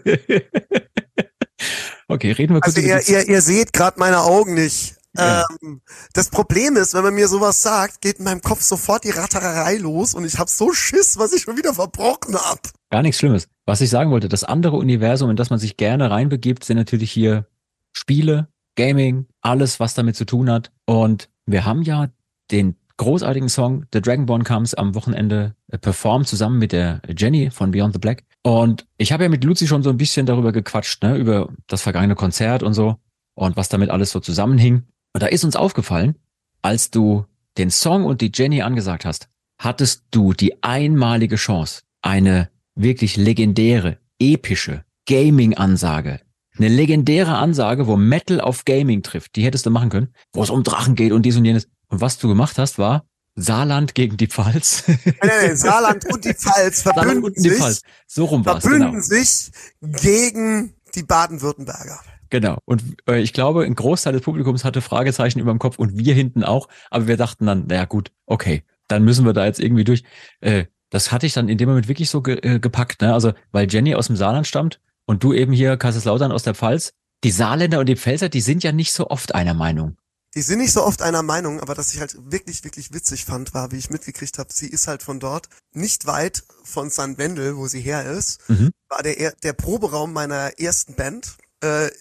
okay, reden wir kurz Also ihr, ihr, ihr seht gerade meine Augen nicht. Ja. Ähm, das Problem ist, wenn man mir sowas sagt, geht in meinem Kopf sofort die Rattererei los und ich hab so Schiss, was ich schon wieder verbrochen hab. Gar nichts Schlimmes. Was ich sagen wollte, das andere Universum, in das man sich gerne reinbegibt, sind natürlich hier Spiele, Gaming, alles, was damit zu tun hat. Und wir haben ja den großartigen Song The Dragonborn Comes am Wochenende äh, performt, zusammen mit der Jenny von Beyond the Black. Und ich habe ja mit Luzi schon so ein bisschen darüber gequatscht, ne, über das vergangene Konzert und so und was damit alles so zusammenhing. Und da ist uns aufgefallen, als du den Song und die Jenny angesagt hast, hattest du die einmalige Chance, eine wirklich legendäre, epische Gaming-Ansage Eine legendäre Ansage, wo Metal auf Gaming trifft. Die hättest du machen können, wo es um Drachen geht und dies und jenes. Und was du gemacht hast, war Saarland gegen die Pfalz. Nein, nein, nein, Saarland und die Pfalz verbünden und die sich, Pfalz. So rum war's, verbünden genau. sich gegen die Baden-Württemberger. Genau. Und äh, ich glaube, ein Großteil des Publikums hatte Fragezeichen über dem Kopf und wir hinten auch. Aber wir dachten dann, naja gut, okay, dann müssen wir da jetzt irgendwie durch. Äh, das hatte ich dann in dem Moment wirklich so ge äh, gepackt, ne? Also, weil Jenny aus dem Saarland stammt und du eben hier Kaiserslautern aus der Pfalz. Die Saarländer und die Pfälzer, die sind ja nicht so oft einer Meinung. Die sind nicht so oft einer Meinung, aber was ich halt wirklich, wirklich witzig fand, war, wie ich mitgekriegt habe, sie ist halt von dort, nicht weit von St. Wendel, wo sie her ist, Mhm. war der, er- der Proberaum meiner ersten Band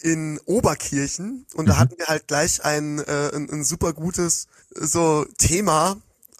in Oberkirchen und da Mhm. hatten wir halt gleich ein, äh, ein, ein super gutes so Thema,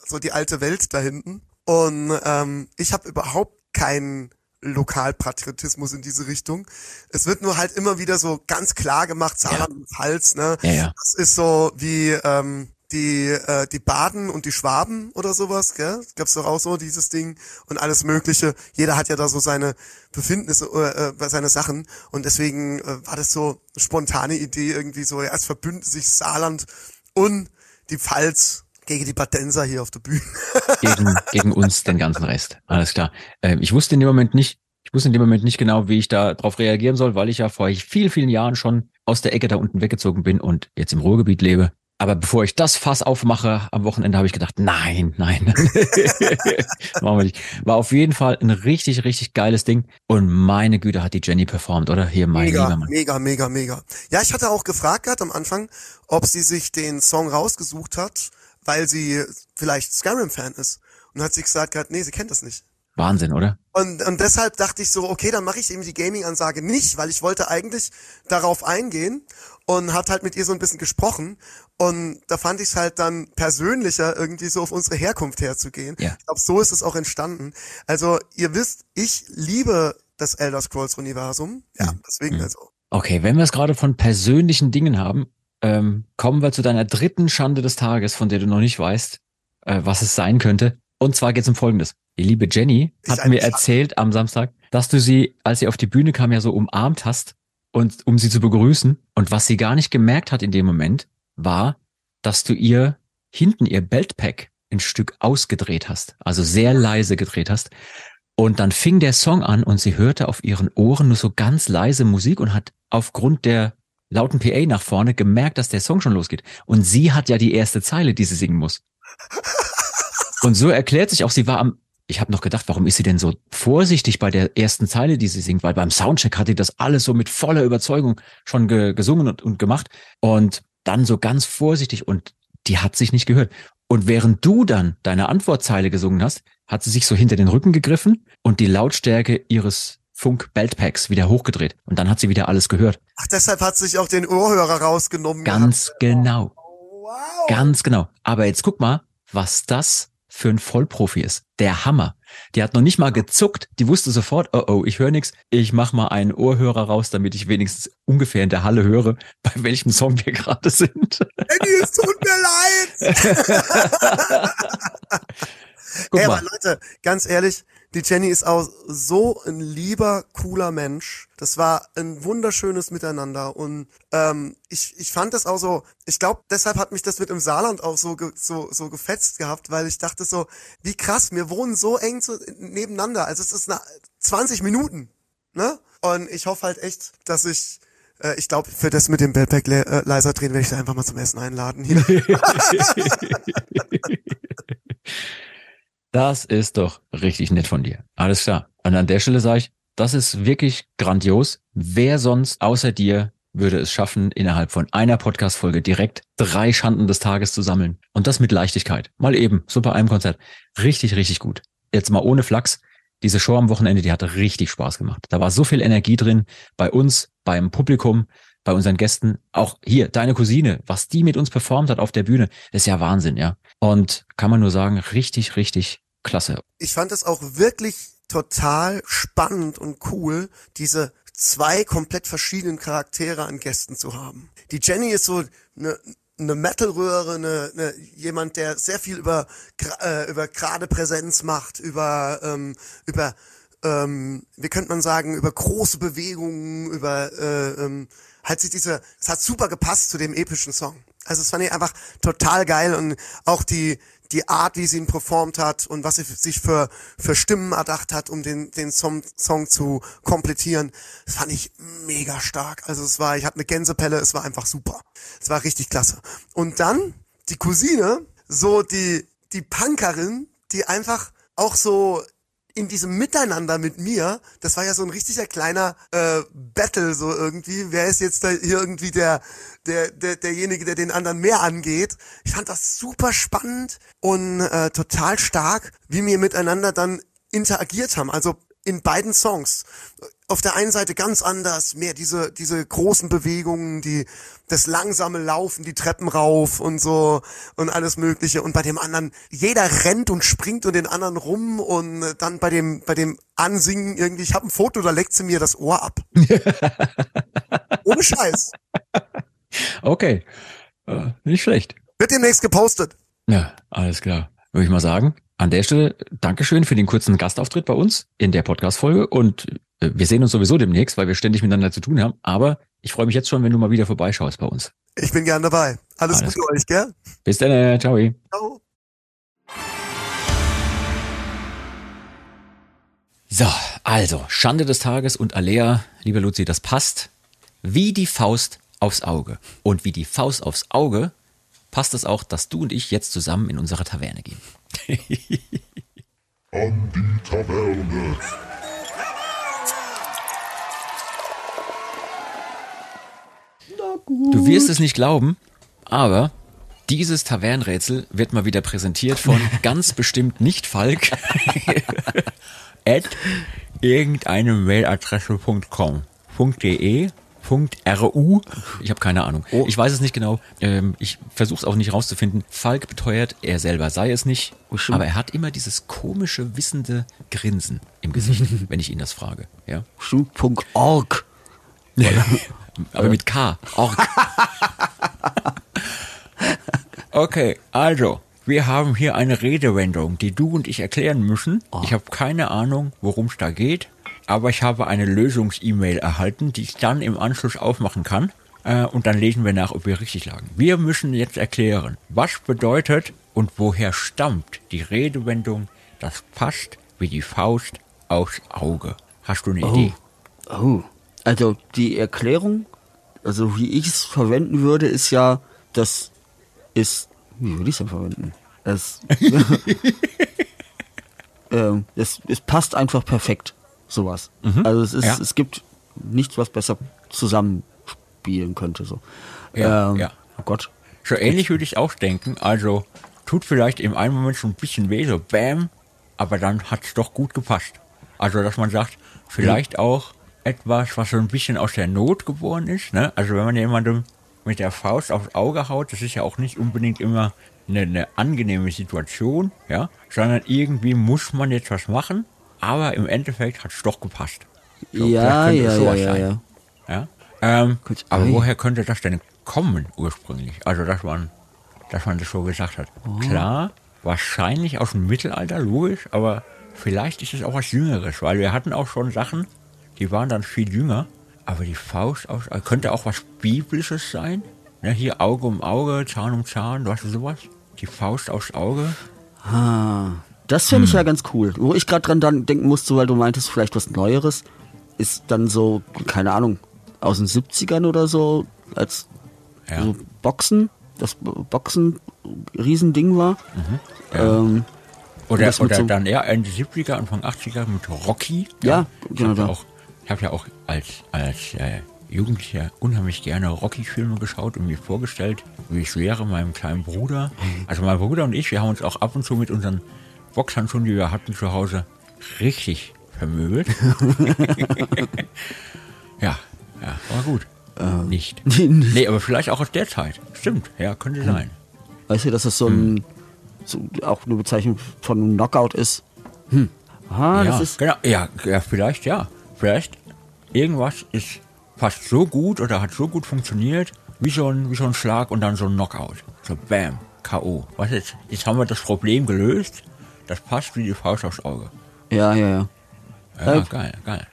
so die alte Welt da hinten. Und ähm, ich habe überhaupt keinen Lokalpatriotismus in diese Richtung. Es wird nur halt immer wieder so ganz klar gemacht, Saarland und Pfalz, ne? Ja, ja. Das ist so wie ähm, die äh, die Baden und die Schwaben oder sowas, gell? Gab's doch auch so dieses Ding und alles Mögliche. Jeder hat ja da so seine Befindnisse, äh, äh, seine Sachen und deswegen äh, war das so eine spontane Idee irgendwie so. Ja, es verbünden sich Saarland und die Pfalz gegen die Badenser hier auf der Bühne. Gegen, gegen uns den ganzen Rest. Alles klar. Ähm, ich wusste in dem Moment nicht, ich wusste in dem Moment nicht genau, wie ich da drauf reagieren soll, weil ich ja vor vielen, vielen Jahren schon aus der Ecke da unten weggezogen bin und jetzt im Ruhrgebiet lebe. Aber bevor ich das Fass aufmache am Wochenende, habe ich gedacht, nein, nein. Machen wir nicht. War auf jeden Fall ein richtig, richtig geiles Ding. Und meine Güte hat die Jenny performt, oder? Hier, mein Mega, lieber Mann. mega, mega, mega. Ja, ich hatte auch gefragt gehabt am Anfang, ob sie sich den Song rausgesucht hat, weil sie vielleicht Skyrim-Fan ist. Und hat sie gesagt gehabt, nee, sie kennt das nicht. Wahnsinn, oder? Und, und deshalb dachte ich so, okay, dann mache ich eben die Gaming-Ansage nicht, weil ich wollte eigentlich darauf eingehen und hat halt mit ihr so ein bisschen gesprochen. Und da fand ich es halt dann persönlicher, irgendwie so auf unsere Herkunft herzugehen. Ja. Ich glaube, so ist es auch entstanden. Also, ihr wisst, ich liebe das Elder Scrolls-Universum. Ja, deswegen Mhm. also. Okay, wenn wir es gerade von persönlichen Dingen haben, ähm, kommen wir zu deiner dritten Schande des Tages, von der du noch nicht weißt, äh, was es sein könnte. Und zwar geht es um Folgendes. Die liebe Jenny hat mir Schande. erzählt am Samstag, dass du sie, als sie auf die Bühne kam, ja so umarmt hast und um sie zu begrüßen. Und was sie gar nicht gemerkt hat in dem Moment, war, dass du ihr hinten ihr Beltpack ein Stück ausgedreht hast, also sehr leise gedreht hast. Und dann fing der Song an und sie hörte auf ihren Ohren nur so ganz leise Musik und hat aufgrund der lauten PA nach vorne gemerkt, dass der Song schon losgeht. Und sie hat ja die erste Zeile, die sie singen muss. Und so erklärt sich auch, sie war am, ich habe noch gedacht, warum ist sie denn so vorsichtig bei der ersten Zeile, die sie singt? Weil beim Soundcheck hat sie das alles so mit voller Überzeugung schon ge gesungen und, und gemacht. Und dann so ganz vorsichtig und die hat sich nicht gehört. Und während du dann deine Antwortzeile gesungen hast, hat sie sich so hinter den Rücken gegriffen und die Lautstärke ihres Funk Beltpacks wieder hochgedreht. Und dann hat sie wieder alles gehört. Ach, deshalb hat sie sich auch den Ohrhörer rausgenommen. Ganz genau. Wow. Ganz genau. Aber jetzt guck mal, was das für ein Vollprofi ist. Der Hammer. Die hat noch nicht mal gezuckt. Die wusste sofort, oh oh, ich höre nix. Ich mach mal einen Ohrhörer raus, damit ich wenigstens ungefähr in der Halle höre, bei welchem Song wir gerade sind. Eddie, es tut mir leid. Guck Ey, mal. aber Leute, ganz ehrlich, die Jenny ist auch so ein lieber, cooler Mensch. Das war ein wunderschönes Miteinander und ähm, ich, ich fand das auch so, ich glaube, deshalb hat mich das mit dem Saarland auch so, ge, so, so gefetzt gehabt, weil ich dachte so, wie krass, wir wohnen so eng zu, nebeneinander, also es ist na, 20 Minuten, ne? Und ich hoffe halt echt, dass ich äh, ich glaube, für das mit dem Bellpack le- äh, leiser drehen werde ich da einfach mal zum Essen einladen. Hier. Das ist doch richtig nett von dir. Alles klar. Und an der Stelle sage ich, das ist wirklich grandios. Wer sonst außer dir würde es schaffen, innerhalb von einer Podcast-Folge direkt drei Schanden des Tages zu sammeln? Und das mit Leichtigkeit. Mal eben, so bei einem Konzert. Richtig, richtig gut. Jetzt mal ohne Flachs. Diese Show am Wochenende, die hatte richtig Spaß gemacht. Da war so viel Energie drin. Bei uns, beim Publikum, bei unseren Gästen. Auch hier, deine Cousine, was die mit uns performt hat auf der Bühne, ist ja Wahnsinn, ja. Und kann man nur sagen, richtig, richtig klasse. ich fand es auch wirklich total spannend und cool, diese zwei komplett verschiedenen Charaktere an Gästen zu haben. Die Jenny ist so eine eine Metalröhre, eine, eine, jemand, der sehr viel über äh, über gerade Präsenz macht, über ähm, über ähm, wie könnte man sagen, über große Bewegungen, über äh, ähm, halt sich diese, es hat super gepasst zu dem epischen Song. Also es fand ich einfach total geil und auch die die Art, wie sie ihn performt hat und was sie sich für für Stimmen erdacht hat, um den den Song, Song zu komplettieren, fand ich mega stark. Also es war, ich hatte eine Gänsepelle, es war einfach super. Es war richtig klasse. Und dann die Cousine, so die die Punkerin, die einfach auch so in diesem Miteinander mit mir, das war ja so ein richtiger kleiner äh, Battle so irgendwie. Wer ist jetzt da hier irgendwie der, der, der derjenige, der den anderen mehr angeht? Ich fand das super spannend und äh, total stark, wie wir miteinander dann interagiert haben. Also in beiden Songs. Auf der einen Seite ganz anders, mehr diese, diese großen Bewegungen, die, das langsame Laufen, die Treppen rauf und so und alles Mögliche. Und bei dem anderen, jeder rennt und springt und den anderen rum und dann bei dem, bei dem Ansingen irgendwie, ich habe ein Foto, da leckt sie mir das Ohr ab. Ohne Scheiß. Okay. Äh, nicht schlecht. Wird demnächst gepostet. Ja, alles klar. Würde ich mal sagen. An der Stelle Dankeschön für den kurzen Gastauftritt bei uns in der Podcast-Folge und äh, wir sehen uns sowieso demnächst, weil wir ständig miteinander zu tun haben. Aber ich freue mich jetzt schon, wenn du mal wieder vorbeischaust bei uns. Ich bin gern dabei. Alles, Alles Gute euch, gell? Bis dann, äh, ciao. Ciao. So, also, Schande des Tages und Alea, liebe Luzi, das passt wie die Faust aufs Auge. Und wie die Faust aufs Auge passt es auch, dass du und ich jetzt zusammen in unsere Taverne gehen. An die Taverne. Du wirst es nicht glauben, aber dieses Tavernrätsel wird mal wieder präsentiert von ganz bestimmt nicht Falk at irgendeine Mailadresse.com .de .ru Ich habe keine Ahnung. Ich weiß es nicht genau. Ähm, ich versuche es auch nicht rauszufinden. Falk beteuert, er selber sei es nicht. Aber er hat immer dieses komische, wissende Grinsen im Gesicht, wenn ich ihn das frage. Ja? Schuh.org. Aber mit K. Org. Okay, also, wir haben hier eine Redewendung, die du und ich erklären müssen. Ich habe keine Ahnung, worum es da geht, aber ich habe eine Lösungs-E-Mail erhalten, die ich dann im Anschluss aufmachen kann. Äh, und dann lesen wir nach, ob wir richtig lagen. Wir müssen jetzt erklären, was bedeutet und woher stammt die Redewendung, das passt wie die Faust aufs Auge. Hast du eine Idee? Oh. Also die Erklärung, also wie ich es verwenden würde, ist ja, das ist, wie würde ich es denn verwenden? Es, ähm, es, es passt einfach perfekt, sowas. Mhm. Also es ist, Ja. es gibt nichts, was besser zusammenspielen könnte, so. Ja, ähm, ja. Oh Gott. So ähnlich würde ich auch denken. Also tut vielleicht im einen Moment schon ein bisschen weh, so bam, aber dann hat es doch gut gepasst. Also dass man sagt, vielleicht auch etwas, was so ein bisschen aus der Not geboren ist. Ne? Also wenn man jemandem mit der Faust aufs Auge haut, das ist ja auch nicht unbedingt immer eine, eine angenehme Situation, ja, sondern irgendwie muss man jetzt was machen, aber im Endeffekt hat es doch gepasst. So, Ja, ja, ja, ja, ja. Ja? Ähm, aber ei. woher könnte das denn kommen ursprünglich? Also, dass man, dass man das so gesagt hat. Oh. Klar, wahrscheinlich aus dem Mittelalter, logisch, aber vielleicht ist es auch was Jüngeres, weil wir hatten auch schon Sachen, die waren dann viel jünger, aber die Faust aus, also könnte auch was Biblisches sein. Ne, hier Auge um Auge, Zahn um Zahn, du hast sowas. Die Faust aufs Auge. Ah, das finde Hm. ich ja ganz cool. Wo ich gerade dran dann denken musste, weil du meintest, vielleicht was Neueres, ist dann so, keine Ahnung, aus den 70ern oder so, als Ja. so Boxen, das Boxen Riesending war. Ja. Ähm, Oder, oder so- dann eher Ende 70er, Anfang 80er mit Rocky. Ja, ich genau, habe ja ich hab ja auch als, als äh, Jugendlicher unheimlich gerne Rocky-Filme geschaut und mir vorgestellt, wie es wäre, meinem kleinen Bruder. Also mein Bruder und ich, wir haben uns auch ab und zu mit unseren Boxhandschuhen, die wir hatten zu Hause, richtig vermöbelt. ja, ja, war gut. Nicht. Nee, aber vielleicht auch aus der Zeit. Stimmt, ja, könnte sein. weißt du, dass das so Hm. ein, so auch eine Bezeichnung von einem Knockout ist? Hm. Ah, ja, das ist, genau, ja, ja, vielleicht ja. Vielleicht irgendwas ist fast so gut oder hat so gut funktioniert, wie so ein, wie so ein Schlag und dann so ein Knockout. So bam, K.O. Was jetzt? Jetzt haben wir das Problem gelöst. Das passt wie die Faust aufs Auge. ja, ja, ja. Ja, Äh, geil, geil.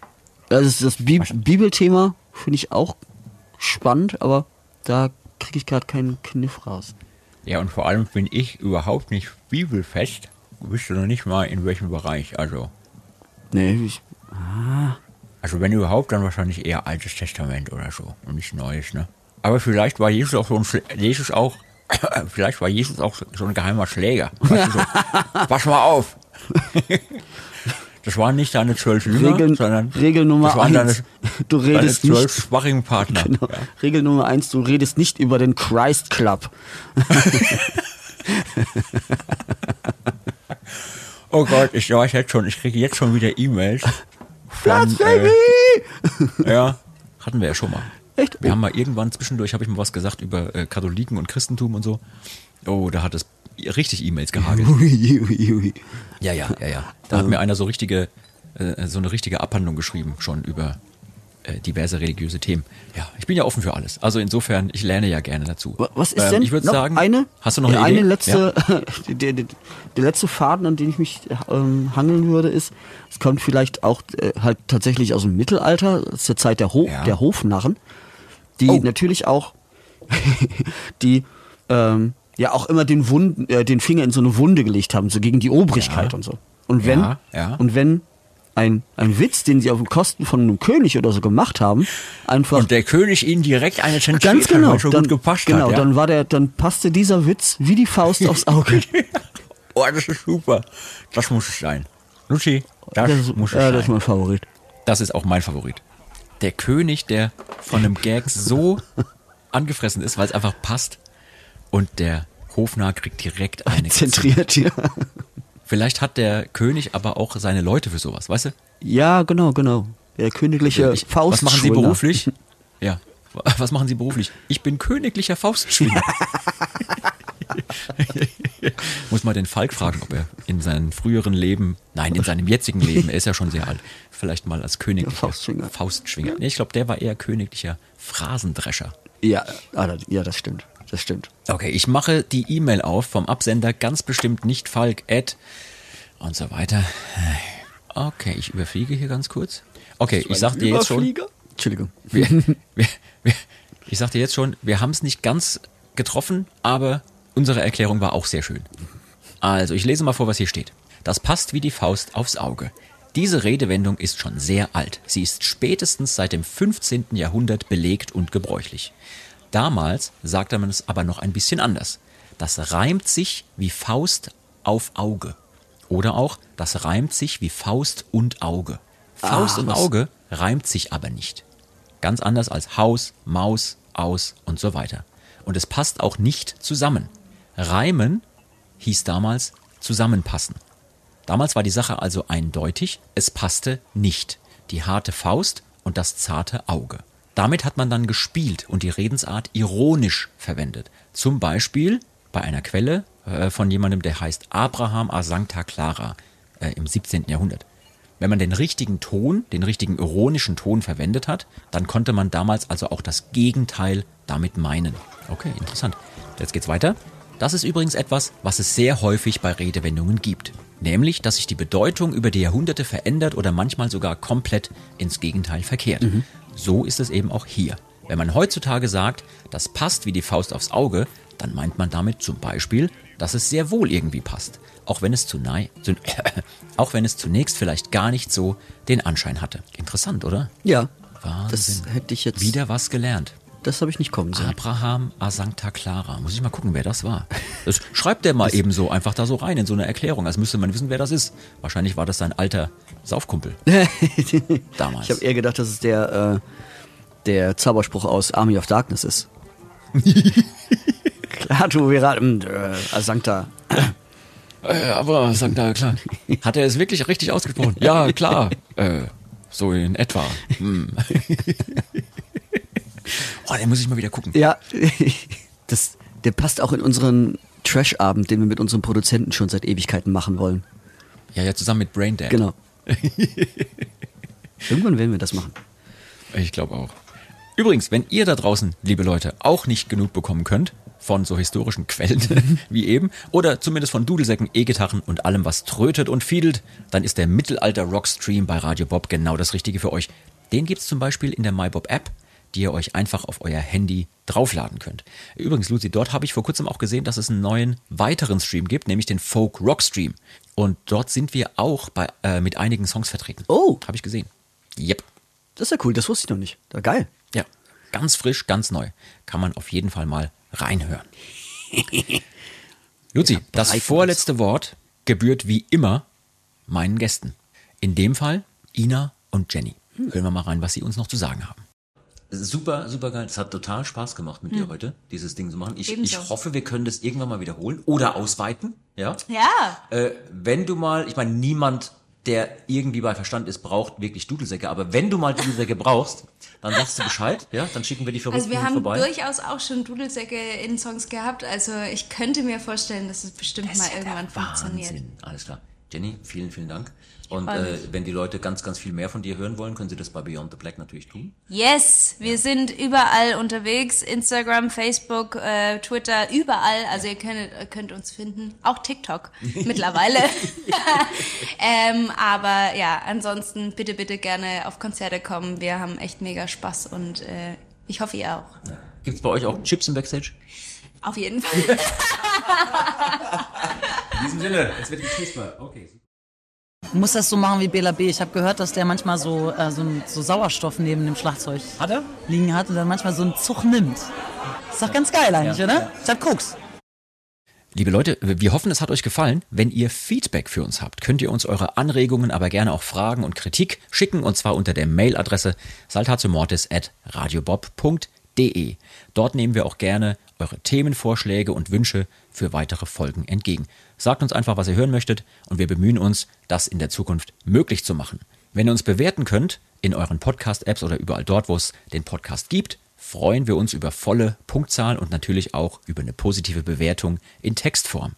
Das ist das Bi Bibelthema finde ich auch spannend, aber da kriege ich gerade keinen Kniff raus. Ja, und vor allem bin ich überhaupt nicht bibelfest. Wüsste noch nicht mal in welchem Bereich. Also, Nee, ich, also wenn überhaupt, dann wahrscheinlich eher Altes Testament oder so und nicht Neues, ne? Aber vielleicht war Jesus auch so ein Jesus auch vielleicht war Jesus auch so ein geheimer Schläger. Weißt du, so, pass mal auf. Das waren nicht deine zwölf Jünger, Regel, sondern Regel Nummer das waren eins. Du deine, deine redest zwölf nicht. Sparringpartner. Genau. Regel Nummer eins, du redest nicht über den Christ Club. Oh Gott, ich weiß jetzt schon, ich kriege jetzt schon wieder E-Mails. Blasphemie! Äh, ja, hatten wir ja schon mal. Echt? Wir haben mal irgendwann zwischendurch, habe ich mal was gesagt über äh, Katholiken und Christentum und so. Oh, da hat es richtig E-Mails gehagelt. Ui, ui, ui. Ja, ja, ja, ja. Da hat mir einer so richtige, äh, so eine richtige Abhandlung geschrieben, schon über äh, diverse religiöse Themen. Ja, ich bin ja offen für alles. Also insofern, ich lerne ja gerne dazu. Wa- Was ist Ähm, denn Ich würde noch sagen, eine? hast du noch ja, eine, Idee? eine letzte, der, der, der letzte Faden, an den ich mich ähm, hangeln würde, ist, es kommt vielleicht auch äh, halt tatsächlich aus dem Mittelalter, ist der Zeit der, Ho Ja. der Hofnarren, die Oh. natürlich auch, die ähm, ja auch immer den, Wunden, äh, den Finger in so eine Wunde gelegt haben, so gegen die Obrigkeit Ja. und so. Und wenn, Ja, ja. und wenn ein, ein Witz, den sie auf Kosten von einem König oder so gemacht haben, einfach Und der König ihnen direkt eine zensiert Ganz genau. schon dann, gut gepasst genau, hat. Ja? dann war der, dann passte dieser Witz wie die Faust aufs Auge. oh, das ist super. Das muss es sein. Lucy, das, Das muss es ja, sein. das ist mein Favorit. Das ist auch mein Favorit. Der König, der von einem Gag so angefressen ist, weil es einfach passt. Und der Hofnarr kriegt direkt eine. Zentriert hier. Vielleicht hat der König aber auch seine Leute für sowas, weißt du? Ja, genau, genau. Der königliche Ich- Faust. was machen Sie beruflich? Ja. Was machen Sie beruflich? Ich bin königlicher Faustschwinger. Muss mal den Falk fragen, ob er in seinem früheren Leben, nein, in seinem jetzigen Leben, er ist ja schon sehr alt, vielleicht mal als königlicher Faustschwinger. Faustschwinger. Nee, ich glaube, der war eher königlicher Phrasendrescher. Ja, ah, das- ja, das stimmt. Das stimmt. Okay, ich mache die E-Mail auf vom Absender, ganz bestimmt nicht Falk, Ed und so weiter. Okay, ich überfliege hier ganz kurz. Okay, ich sag dir jetzt schon. Entschuldigung. Wir, wir, wir, ich sag dir jetzt schon, wir haben es nicht ganz getroffen, aber unsere Erklärung war auch sehr schön. Also, ich lese mal vor, was hier steht. Das passt wie die Faust aufs Auge. Diese Redewendung ist schon sehr alt. Sie ist spätestens seit dem 15. Jahrhundert belegt und gebräuchlich. Damals sagte man es aber noch ein bisschen anders. Das reimt sich wie Faust auf Auge. Oder auch, das reimt sich wie Faust und Auge. Faust Ah, und was- Auge reimt sich aber nicht. Ganz anders als Haus, Maus, Aus und so weiter. Und es passt auch nicht zusammen. Reimen hieß damals zusammenpassen. Damals war die Sache also eindeutig, es passte nicht. Die harte Faust und das zarte Auge. Damit hat man dann gespielt und die Redensart ironisch verwendet. Zum Beispiel bei einer Quelle äh, von jemandem, der heißt Abraham a Sancta Clara äh, im 17. Jahrhundert. Wenn man den richtigen Ton, den richtigen ironischen Ton verwendet hat, dann konnte man damals also auch das Gegenteil damit meinen. Okay, interessant. Jetzt geht's weiter. Das ist übrigens etwas, was es sehr häufig bei Redewendungen gibt. Nämlich, dass sich die Bedeutung über die Jahrhunderte verändert oder manchmal sogar komplett ins Gegenteil verkehrt. So ist es eben auch hier. Wenn man heutzutage sagt, das passt wie die Faust aufs Auge, dann meint man damit zum Beispiel, dass es sehr wohl irgendwie passt. Auch wenn es, zu nei- zu, auch wenn es zunächst vielleicht gar nicht so den Anschein hatte. Interessant, oder? Ja. Wahnsinn. Das hätte ich jetzt. Wieder was gelernt. Das habe ich nicht kommen sehen. Abraham a Sancta Clara. Muss ich mal gucken, wer das war. Das schreibt der mal eben so einfach da so rein in so eine Erklärung, als müsste man wissen, wer das ist. Wahrscheinlich war das sein alter Saufkumpel. Damals. Ich habe eher gedacht, dass es der, äh, der Zauberspruch aus Army of Darkness ist. Klar, du wäre äh, Sancta. Äh, aber Sancta, klar. Hat er es wirklich richtig ausgesprochen? Ja, klar. Äh, so in etwa. Hm. oh, den muss ich mal wieder gucken. Ja, das, der passt auch in unseren Trash-Abend, den wir mit unserem Produzenten schon seit Ewigkeiten machen wollen. Ja, ja, zusammen mit Braindead. Genau. Irgendwann werden wir das machen. Ich glaube auch. Übrigens, wenn ihr da draußen, liebe Leute, auch nicht genug bekommen könnt, von so historischen Quellen wie eben oder zumindest von Dudelsäcken, E-Gitarren und allem, was trötet und fiedelt, dann ist der Mittelalter-Rockstream bei Radio Bob genau das Richtige für euch. Den gibt's zum Beispiel in der MyBob-App, die ihr euch einfach auf euer Handy draufladen könnt. Übrigens, Lucy, dort habe ich vor kurzem auch gesehen, dass es einen neuen weiteren Stream gibt, nämlich den Folk Rock Stream. Und dort sind wir auch bei, äh, mit einigen Songs vertreten. Oh. Habe ich gesehen. Yep. Das ist ja cool, das wusste ich noch nicht. Ja, geil. Ja, ganz frisch, ganz neu. Kann man auf jeden Fall mal reinhören. Luzi, das breiten vorletzte Wort gebührt wie immer meinen Gästen. In dem Fall Ina und Jenny. Hören wir mal rein, was sie uns noch zu sagen haben. Super, super geil. Es hat total Spaß gemacht mit dir heute, dieses Ding zu machen. Ich, Ebenso. ich hoffe, wir können das irgendwann mal wiederholen oder ausweiten. Ja. Ja. Äh, wenn du mal, ich meine, niemand, der irgendwie bei Verstand ist, braucht wirklich Dudelsäcke. Aber wenn du mal Dudelsäcke brauchst, dann sagst du Bescheid. Ja, dann schicken wir die Verrückten Also wir haben vorbei. durchaus auch schon Dudelsäcke in Songs gehabt. Also ich könnte mir vorstellen, dass es bestimmt mal irgendwann funktioniert. Wahnsinn. Alles klar. Jenny, vielen, vielen Dank. Und äh, wenn die Leute ganz, ganz viel mehr von dir hören wollen, können sie das bei Beyond the Black natürlich tun. Yes, wir sind überall unterwegs. Instagram, Facebook, äh, Twitter, überall. Also ihr könnt, könnt uns finden. Auch TikTok mittlerweile. ähm, aber ja, ansonsten bitte, bitte gerne auf Konzerte kommen. Wir haben echt mega Spaß und äh, ich hoffe ihr auch. Gibt's bei euch auch Chips im Backstage? Auf jeden Fall. In diesem Sinne, es wird geknispert. Okay. Du musst das so machen wie Bela B. Ich habe gehört, dass der manchmal so, äh, so, ein- so Sauerstoff neben dem Schlagzeug Hat er? liegen hat und dann manchmal so einen Zug nimmt. Ist doch ganz geil eigentlich, Ja, oder? ja. Statt Koks. Liebe Leute, wir hoffen, es hat euch gefallen. Wenn ihr Feedback für uns habt, könnt ihr uns eure Anregungen, aber gerne auch Fragen und Kritik schicken und zwar unter der Mailadresse saltazumortis@radiobob.de. Dort nehmen wir auch gerne eure Themenvorschläge und Wünsche für weitere Folgen entgegen. Sagt uns einfach, was ihr hören möchtet und wir bemühen uns, das in der Zukunft möglich zu machen. Wenn ihr uns bewerten könnt in euren Podcast-Apps oder überall dort, wo es den Podcast gibt, freuen wir uns über volle Punktzahl und natürlich auch über eine positive Bewertung in Textform.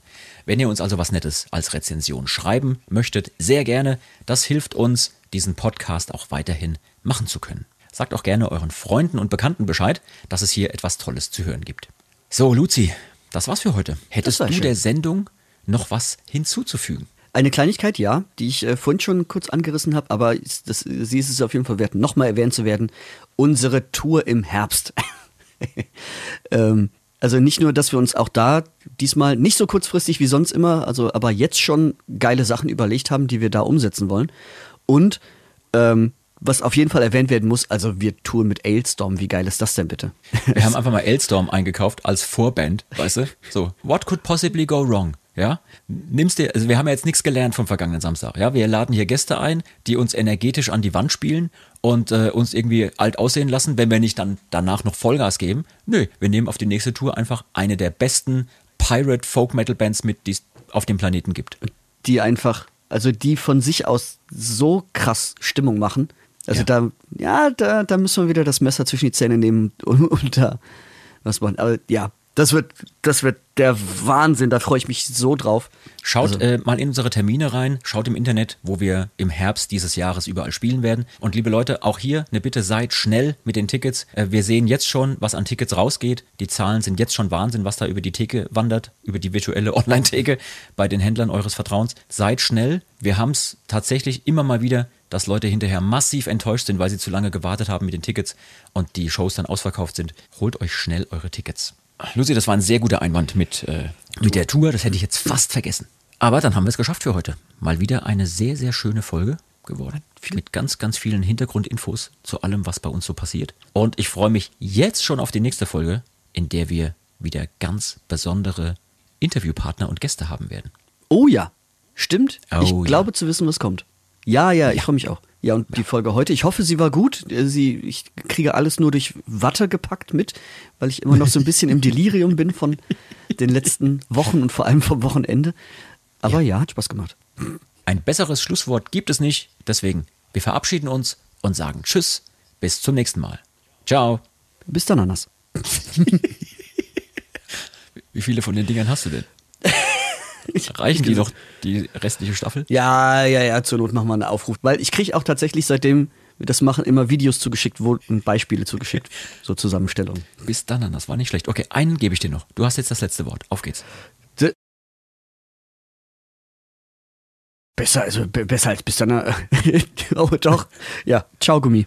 Wenn ihr uns also was Nettes als Rezension schreiben möchtet, sehr gerne. Das hilft uns, diesen Podcast auch weiterhin machen zu können. Sagt auch gerne euren Freunden und Bekannten Bescheid, dass es hier etwas Tolles zu hören gibt. So, Luzi, das war's für heute. Hättest du schön. der Sendung noch was hinzuzufügen? Eine Kleinigkeit, ja, die ich äh, vorhin schon kurz angerissen habe, aber das, sie ist es auf jeden Fall wert, nochmal erwähnt zu werden. Unsere Tour im Herbst. ähm, also nicht nur, dass wir uns auch da diesmal nicht so kurzfristig wie sonst immer, also aber jetzt schon geile Sachen überlegt haben, die wir da umsetzen wollen. Und ähm, was auf jeden Fall erwähnt werden muss, also wir touren mit Ailstorm. Wie geil ist das denn bitte? Wir haben einfach mal Elstorm eingekauft als Vorband, weißt du? So, what could possibly go wrong? Ja, nimmst dir, also wir haben ja jetzt nichts gelernt vom vergangenen Samstag. Ja, wir laden hier Gäste ein, die uns energetisch an die Wand spielen und äh, uns irgendwie alt aussehen lassen, wenn wir nicht dann danach noch Vollgas geben. Nö, wir nehmen auf die nächste Tour einfach eine der besten Pirate Folk Metal Bands mit, die es auf dem Planeten gibt. die einfach, also die von sich aus so krass Stimmung machen. Also Ja. da, ja, da, da müssen wir wieder das Messer zwischen die Zähne nehmen und, und da was machen. Aber ja, das wird, das wird der Wahnsinn. Da freue ich mich so drauf. Schaut Also- äh, mal in unsere Termine rein, schaut im Internet, wo wir im Herbst dieses Jahres überall spielen werden. Und liebe Leute, auch hier eine Bitte, seid schnell mit den Tickets. Äh, wir sehen jetzt schon, was an Tickets rausgeht. Die Zahlen sind jetzt schon Wahnsinn, was da über die Theke wandert, über die virtuelle Online-Theke bei den Händlern eures Vertrauens. Seid schnell. Wir haben es tatsächlich immer mal wieder, dass Leute hinterher massiv enttäuscht sind, weil sie zu lange gewartet haben mit den Tickets und die Shows dann ausverkauft sind. Holt euch schnell eure Tickets. Lucy, das war ein sehr guter Einwand mit, äh, mit der Tour. Das hätte ich jetzt fast vergessen. Aber dann haben wir es geschafft für heute. Mal wieder eine sehr, sehr schöne Folge geworden. Mit ganz, ganz vielen Hintergrundinfos zu allem, was bei uns so passiert. Und ich freue mich jetzt schon auf die nächste Folge, in der wir wieder ganz besondere Interviewpartner und Gäste haben werden. Oh ja, stimmt. Oh ich ja. glaube zu wissen, was kommt. Ja, ja, ich freue mich auch. Ja, und die Folge heute, ich hoffe, sie war gut. Äh, Sie, ich kriege alles nur durch Watte gepackt mit, weil ich immer noch so ein bisschen im Delirium bin von den letzten Wochen und vor allem vom Wochenende. Aber ja, hat Spaß gemacht. Ein besseres Schlusswort gibt es nicht. Deswegen, wir verabschieden uns und sagen Tschüss. Bis zum nächsten Mal. Ciao. Bis dann, Anas. Wie viele von den Dingern hast du denn? Reichen die noch die restliche Staffel? Ja, ja, ja, zur Not machen wir einen Aufruf. Weil ich kriege auch tatsächlich seitdem das machen, immer Videos zugeschickt und Beispiele zugeschickt. So Zusammenstellungen. Bis dann, das war nicht schlecht. Okay, einen gebe ich dir noch. Du hast jetzt das letzte Wort. Auf geht's. Besser, also be- besser als bis dann. oh, doch. Ja, ciao Gummi.